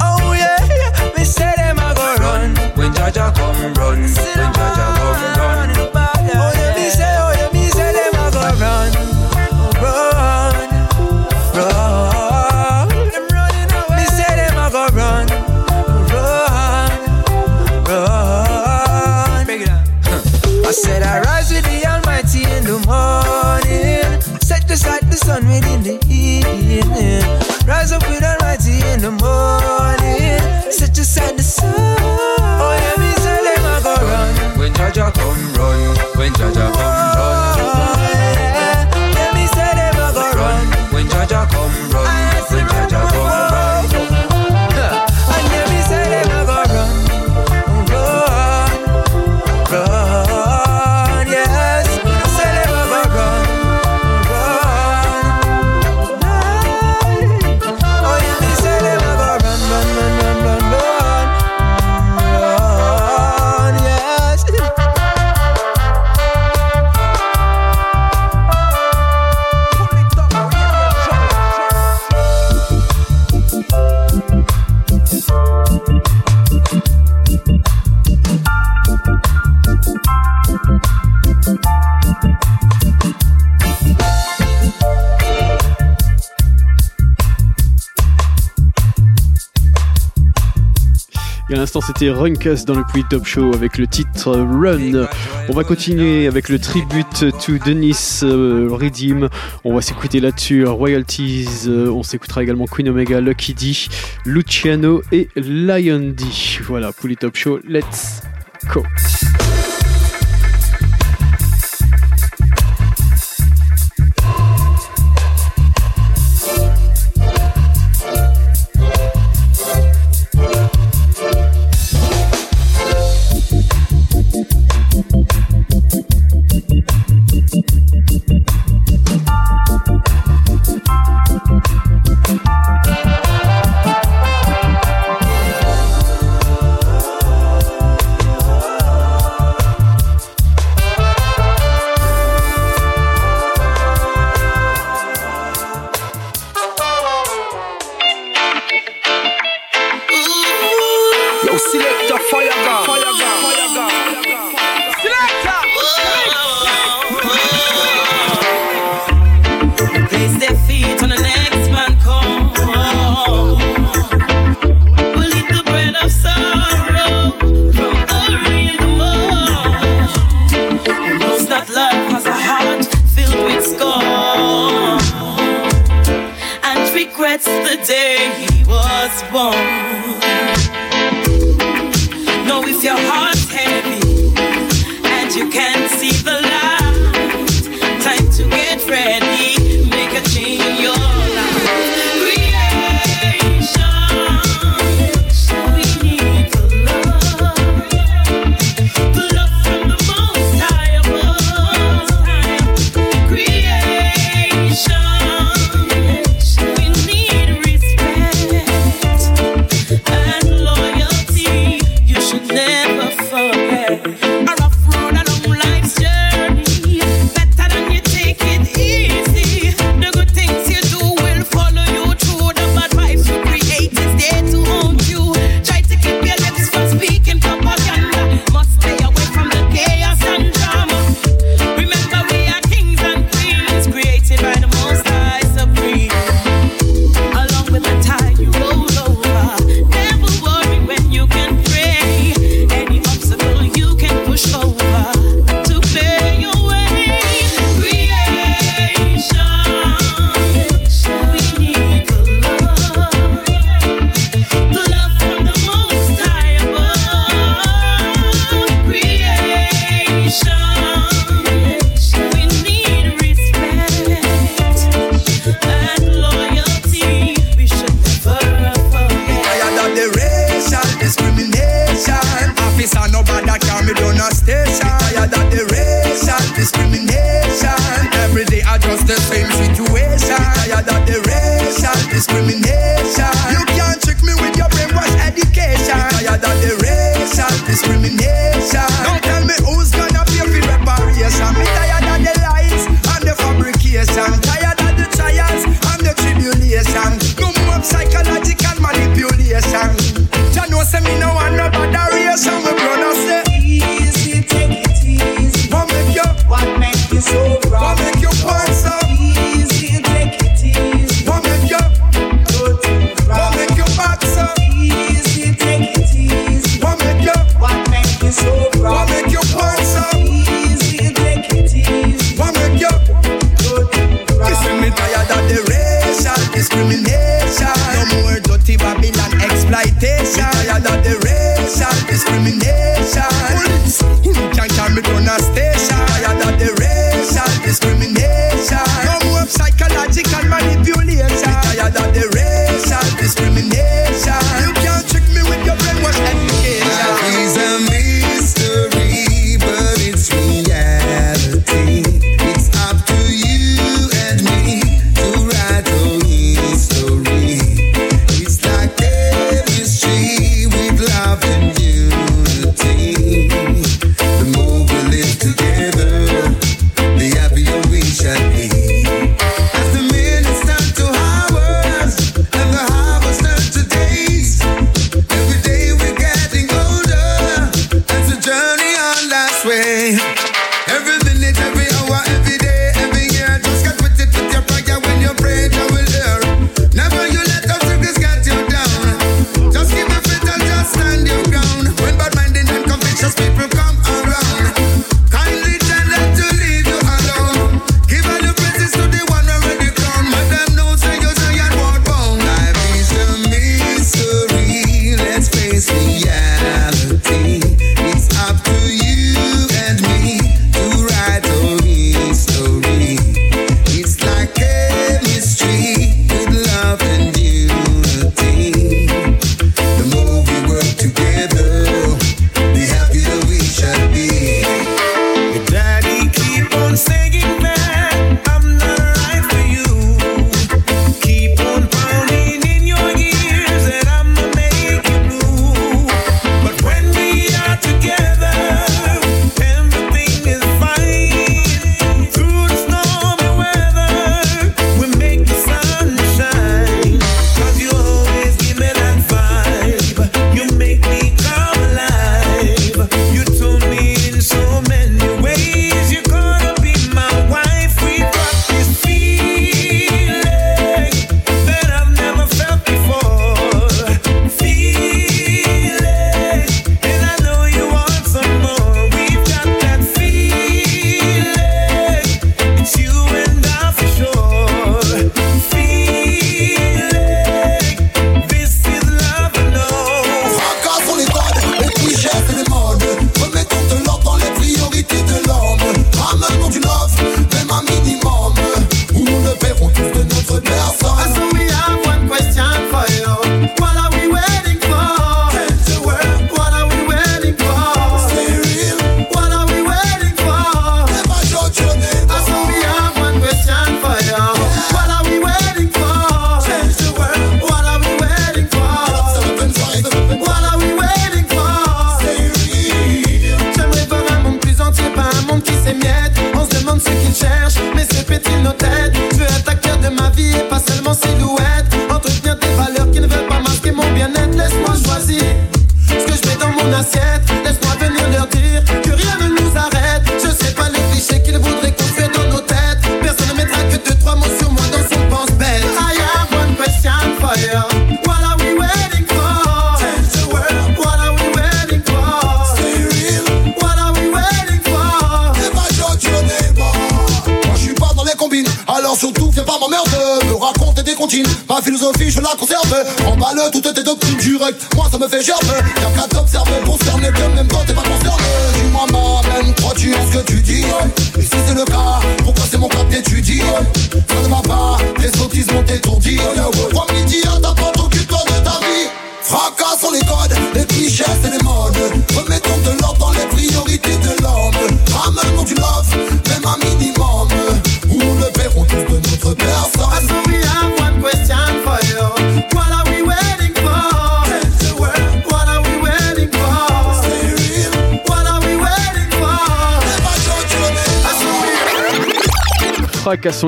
Oh yeah, me say them a go run when Jah Jah come run, when Jah Jah come run. Oh yeah, me say, oh yeah, me say them a go run, run, run. Me say them a go run, run, run. I said I rise with the Almighty in the morning, set aside the sun within the evening. Rise up with Almighty in the morning, c'était Runkus dans le Puy Top Show avec le titre Run. On va continuer avec le tribute to Dennis euh, Redeem. On va s'écouter là-dessus Royalties. Euh, on s'écoutera également Queen Omega, Lucky D, Luciano et Lion D. Voilà, Puy Top Show. Let's go.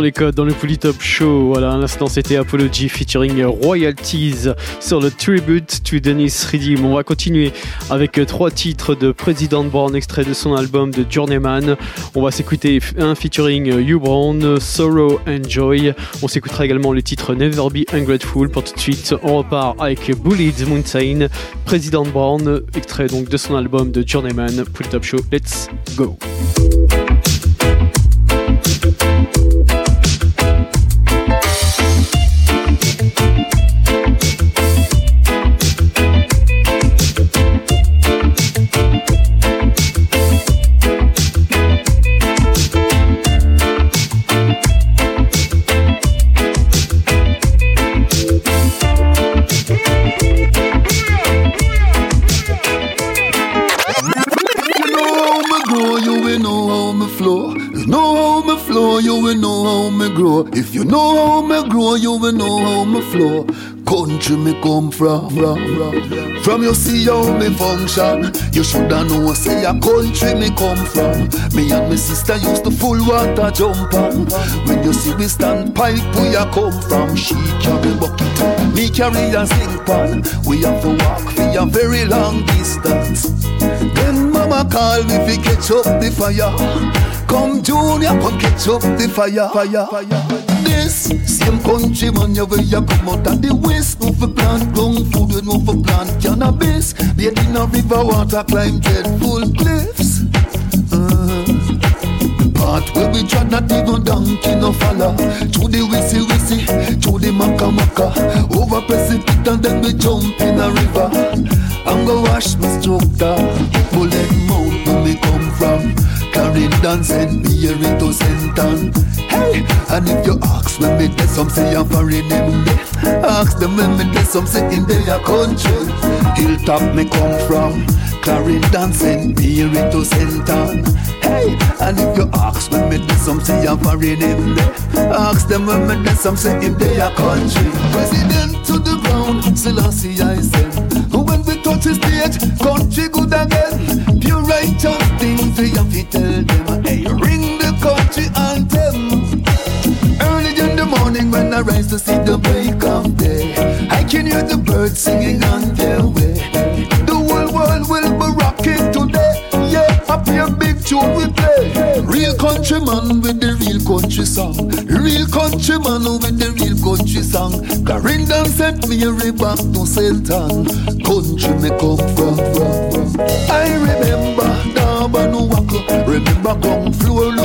Les codes dans le Polytop Show. Voilà, à l'instant c'était Apology featuring Royalties sur le Tribute to Dennis Redeem. On va continuer avec trois titres de President Brown, extrait de son album de Journeyman. On va s'écouter un featuring You Brown, Sorrow and Joy. On s'écoutera également le titre Never Be Ungrateful. Pour tout de suite, on repart avec Bullied Mountain, President Brown, extrait donc de son album de Journeyman. Polytop Show, let's go. If you know how me grow, you will know how me flow. Country me come from, from, from. You see how me function, you shoulda know say a country me come from. Me and me sister used to full water jump on. When you see we stand pipe, we a come from. She carry bucket, me carry a zinc pan. We have to walk for a very long distance. Then mama call me fi catch up the fire. Come junior, come catch up the fire. fire, fire. This same country man, you where you come out of the west. No for plant ground food, we no for plant cannabis. Bathe in a river water, climb dreadful cliffs. Uh, part where we try not even donkey no follow. Through the wissy wissy, through the maka maka. Over precipice and then we jump in a river. I'm go wash my structure. Bullet mount where me come from. Clarendon send me here into Senton. Hey, and if you ask when me get some say I'm foreign them there. Ask them when me get some say in their country. Hilltop me come from. Clarendon send me here into Senton. Hey, and if you ask when me get some say I'm foreign them there. Ask them when me get some say in their country. President to the ground, Selassie I said. When we touch the stage, country good again. Pure righteous things we have to tell them. Hey, ring the country anthem. Morning when I rise to see the break of day, I can hear the birds singing on their way. The whole world will be rocking today. Yeah, play a big tune we play. Real countryman with the real country song. Real countryman with the real country song. Clarendon sent me a back to Sultan. Country me come from, from, from. I remember Durban Wackle. Remember out for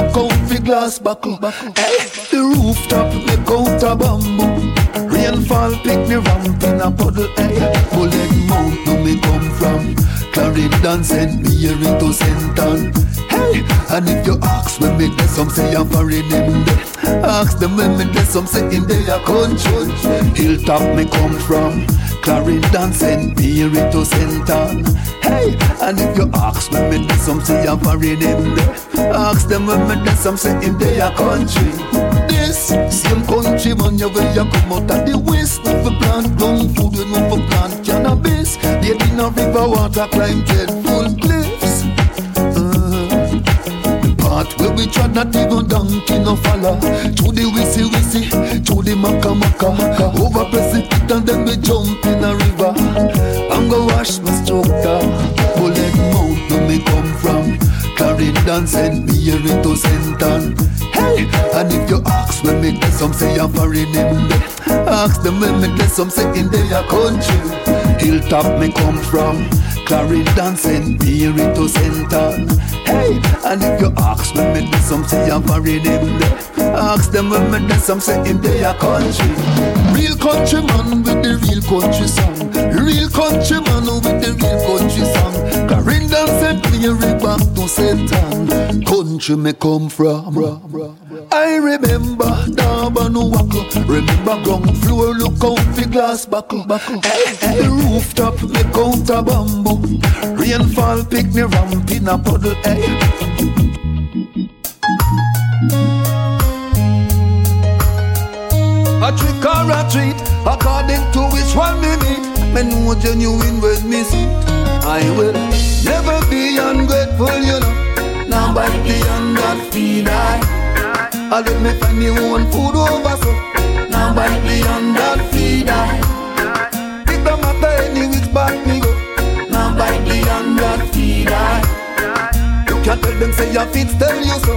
glass buckle. Hey, the rooftop make out a bamboo. Rainfall pick me ramp in a puddle. Hey, bullet mount no me come from. Clarendon sent me here into Senton. Hey, and if you ask when me get some say I'm foreign them there. Ask them when me get some say in their country. Hilltop me come from. Clarendon me here into Senton. Hey, and if you ask when me get some say I'm foreign them there. Ask them when me get some say in their country. This same country man, you where you come out of the west. No for plant ground food, we no for plant cannabis. They in a river water, climb dreadful cliffs. Part where we try not even donkey no follow. Through the wissy wissy, through the maka maka. Over precipice and then we jump in a river. I'm go wash my structure. Bullet mount where me come from. Clarendon send me here into Senton. Hey, and if you ask when me get some say I'm foreign them there. Ask them when me get some say in their country. Hilltop me come from. Clarendon send me here into Senton. Hey, and if you ask when me get some say I'm foreign them there. Ask them when me get some say in their country. Real countryman with the real country song. Real countryman with the real country song. Clarendon sent me here back to Senton. Country me come from. I remember Durban Wackle. Remember ground floor look out for glass buckle. Hey, hey, the rooftop make out a bamboo. Rainfall pick me ramp in a puddle. Hey. A trick or a treat, according to which one me meet. Me know genuine when me. I will never be ungrateful, you know. Now bite the hand that feed I. I let me find me own food over so. Now bite the under feed I. It don't matter any which back me go. Now bite the under feed I. You can't tell them say your feet tell you so.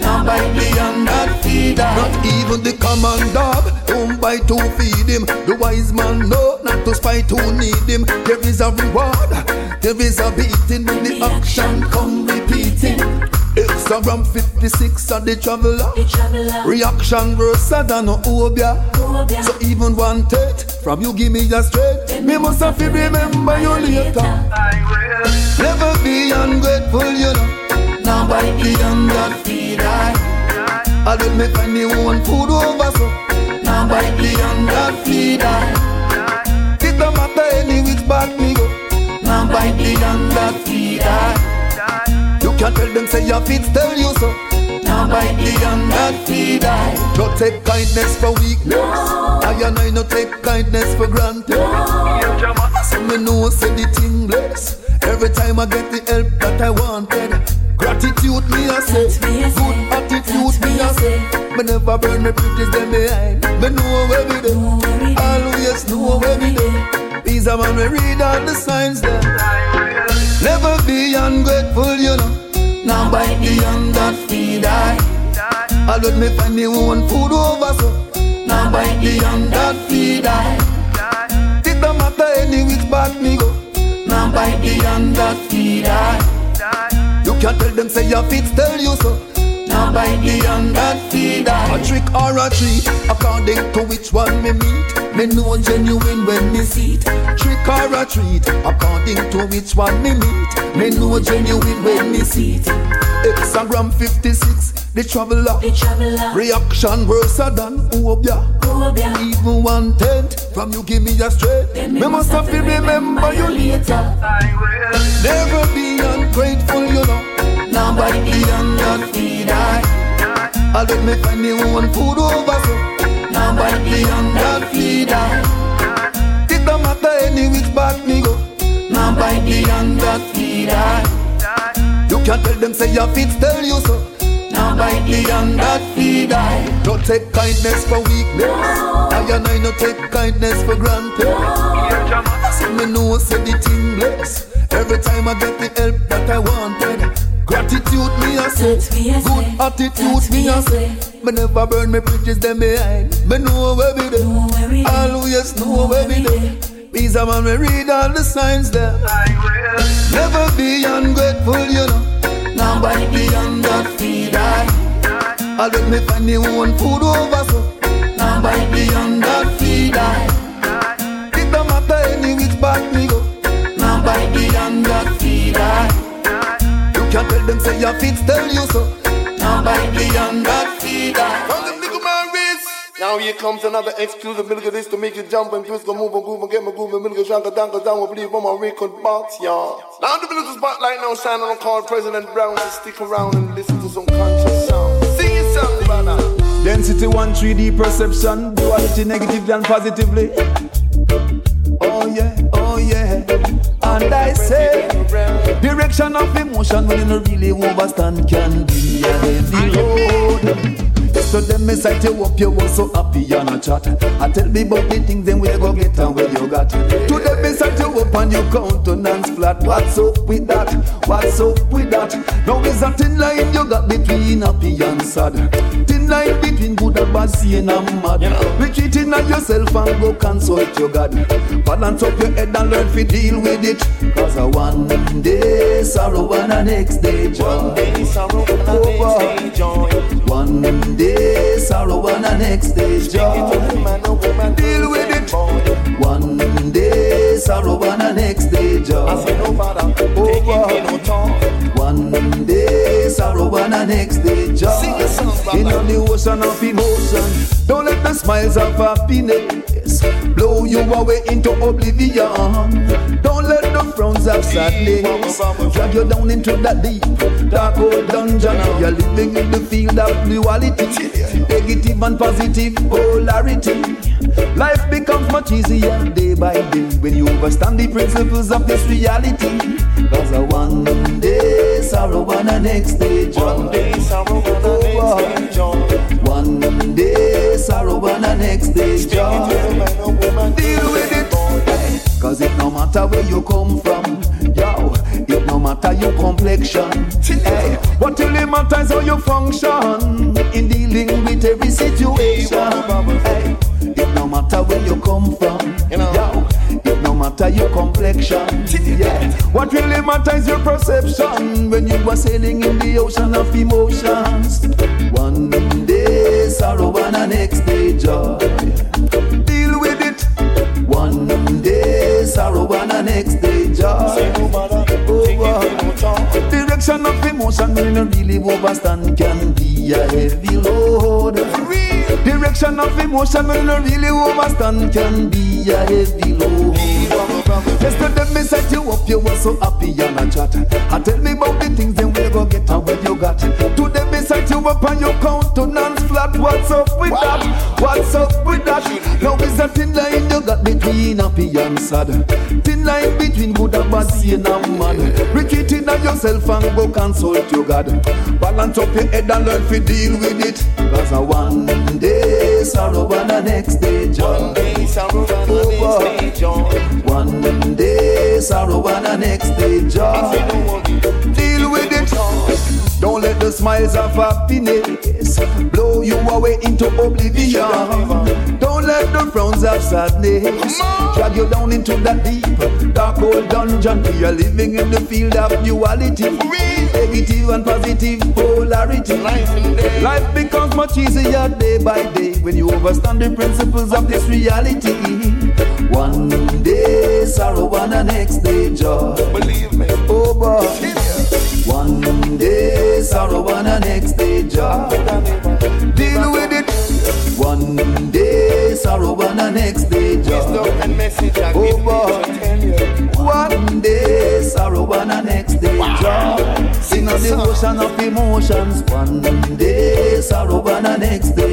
Now bite the under feed I. Not even the common dog. Don't bite to feed him. The wise man know not to spite who need him. There is a reward. There is a beating when the action come repeating. Instagram 56 of the traveler. Reaction worse than a obeah. So even one tet from you give me a straight. Me must have to remember you later. I will. Never be ungrateful, you know. Now bite the under feed I. I let me find me own food over so. Now bite the under feed I. It don't matter any which back me go. Now bite the under feed I. You can't tell them say your feet tell you so. Now bite the under feed I. Don't take kindness for weakness. I and I no take kindness for granted. So me know say the thing bless. Every time I get the help that I wanted. Gratitude me I say, good attitude me I say. Me never burn me bridges them behind. Me know where we dey, always know where we dey. These are man we read all the signs there. Never be ungrateful, you know. Now bite the under feed I. I let me find me own food over so. Now bite the under feed I. It don't matter any which back me go. Now bite the under feed I. Can't tell them say your feet tell you so. Now bite the under feed. A trick or a treat, according to which one me meet. Me know genuine when me see it. Trick or a treat, according to which one me meet. Me know genuine when me see it. Instagram 56, the traveler. The traveler. Reaction worse than Obeah. Obeah. Even one tenth from you give me a straight. Me must have to remember you later. I will. Never be ungrateful, you know. Bite the under feed I. I'll let me find me own food over so. Bite the under feed I. It don't matter any which back me go. Bite the under feed I. You can't tell them say your feet tell you so. Bite the under feed I. Don't take kindness for weakness. I and I no take kindness for granted. So me know say the thing bless. Every time I get the help that I wanted. Gratitude me I say, good attitude me I say. Me never burn me bridges them behind. Me know where we dey, always know where we dey. These are man we read all the signs there. Never be ungrateful, you know. Now bite the under feed I. I let me find me own food over so. Now bite the under feed I. It don't matter any which back me go. Now bite the under feed I. You tell them say your feet tell you so. Now bite the under feed I. From the nigga man wrist. Now here comes another exclusive milk of this to make you jump and twist, go move and groove and get my groove and milk of shanka danka down will believe on my record box, y'all. Now the milk spotlight now shining on call President Brown to stick around and listen to some conscious sound. Sing it sound, brother. Density 1 3D perception, duality negatively and positively. Oh yeah, oh yeah. And I say, direction of emotion when you no really overstand can be a heavy load. So them me sight you up, you was so happy and a chat. I tell me about the things them we go get and where you got. To them me sight you up and you countenance flat. What's up with that? What's up with that? Now is a thin line you got between happy and sad. Thin line between good and bad, seeing and mad. Retreating at yourself and go consult your God. Balance up your head and learn to deal with it. Cause a one day sorrow and a next day joy. One day sorrow and a oh, next day joy. One day sorrow and a next day joy. Deal with it. One day sorrow and a next day joy. I say no father, over. One day sorrow and a next day joy. In the ocean of emotion, don't let the smiles of happiness blow you away into oblivion. Don't let the frowns of sadness drag you down into that deep dark old dungeon. You're living in the field of duality, negative and positive polarity. Life becomes much easier day by day when you understand the principles of this reality. Cause a one day sorrow and the next day joy. One day sorrow and the oh, next day joy. One day sorrow and the next day joy. Deal with it. Cause it no matter where you come from, yo, it no matter your complexion. Hey, what really matters how you function in dealing with every situation. Hey, it no matter where you come from, yo, no matter your complexion. Yeah, what really matters your perception when you are sailing in the ocean of emotions. One day sorrow and the next day joy. Deal with it. One day sorrow and the next day joy. Over. Oh, oh. Direction of emotion when you really overstand can be a heavy load. Direction of emotion when you really overstand can be a heavy load. Yesterday me set you up, you were so happy and a chat. I tell me about the things then we go get and what you got. Today me set you up and your countenance flat. What's up with that? What's up with that? Now is a thin line you got between happy and sad. Thin line between good and bad, sane and mad. Retreat on yourself and go consult your God. Balance up your head and learn to deal with it. Cause a one day sorrow and the next day joy. One day sorrow oh, and the next day joy. One day sorrow and the next day joy. Deal with it. Don't let the smiles of happiness blow you away into oblivion. Don't let the frowns of sadness drag you down into that deep, dark old dungeon. We are living in the field of duality, negative and positive oh, polarity. Life becomes much easier day by day when you understand the principles of this reality. One day sorrow and the next day joy. Believe me. Oh boy. One day sorrow and the next day joy. Deal with it. One day sorrow and the next day joy. Oh boy. Of emotions one day, sorrow and the next day.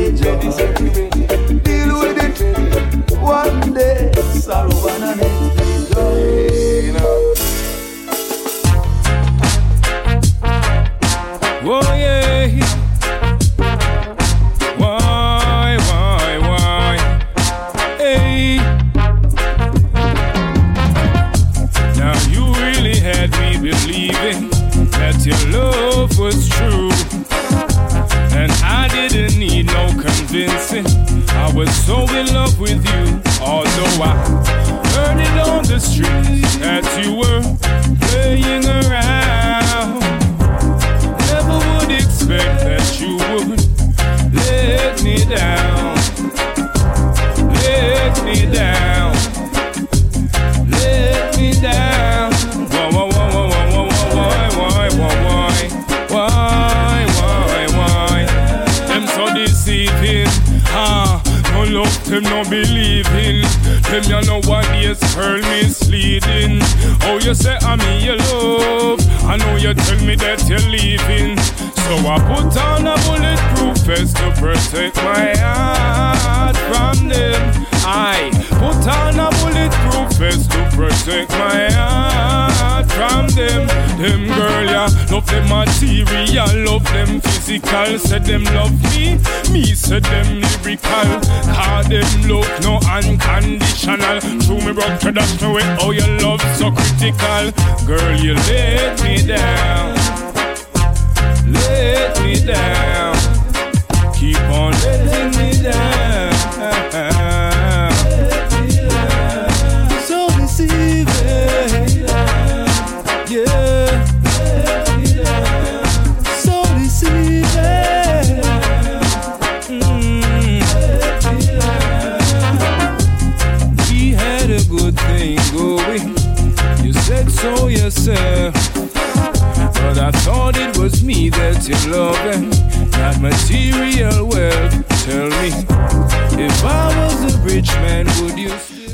Physical. Said them love me, me said them lyrical. Call them love no unconditional. Through me to that's the way oh your love so critical. Girl, you let me down, let me down. Keep on letting me down.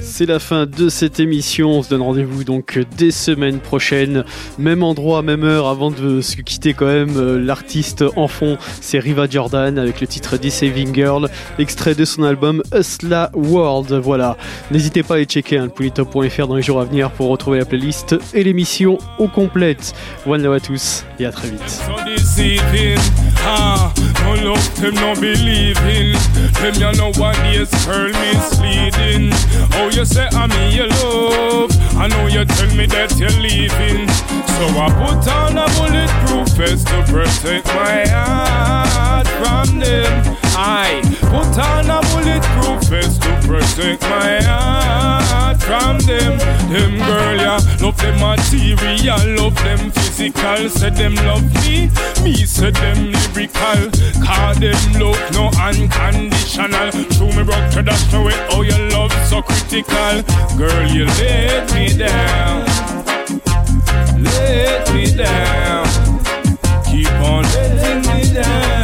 C'est la fin de cette émission. On se donne rendez-vous donc des semaines prochaines. Même endroit, même heure avant de se quitter quand même. euh, L'artiste en fond, c'est Riva Jordan avec le titre Deceiving Girl, extrait de son album Hustla World. Voilà. N'hésitez pas à aller checker hein, le dans les jours à venir pour retrouver la playlist et l'émission au complète. One love à tous et à très vite. So I put on a bulletproof vest to protect my heart from them. I put on a bulletproof vest to protect my heart from them. Them girl, yeah, love them material, love them physical. Say them love me, me say them lyrical. Call them love no unconditional. Through me rock to that way, oh your love so critical. Girl, you let me down let me down. Keep on letting me down.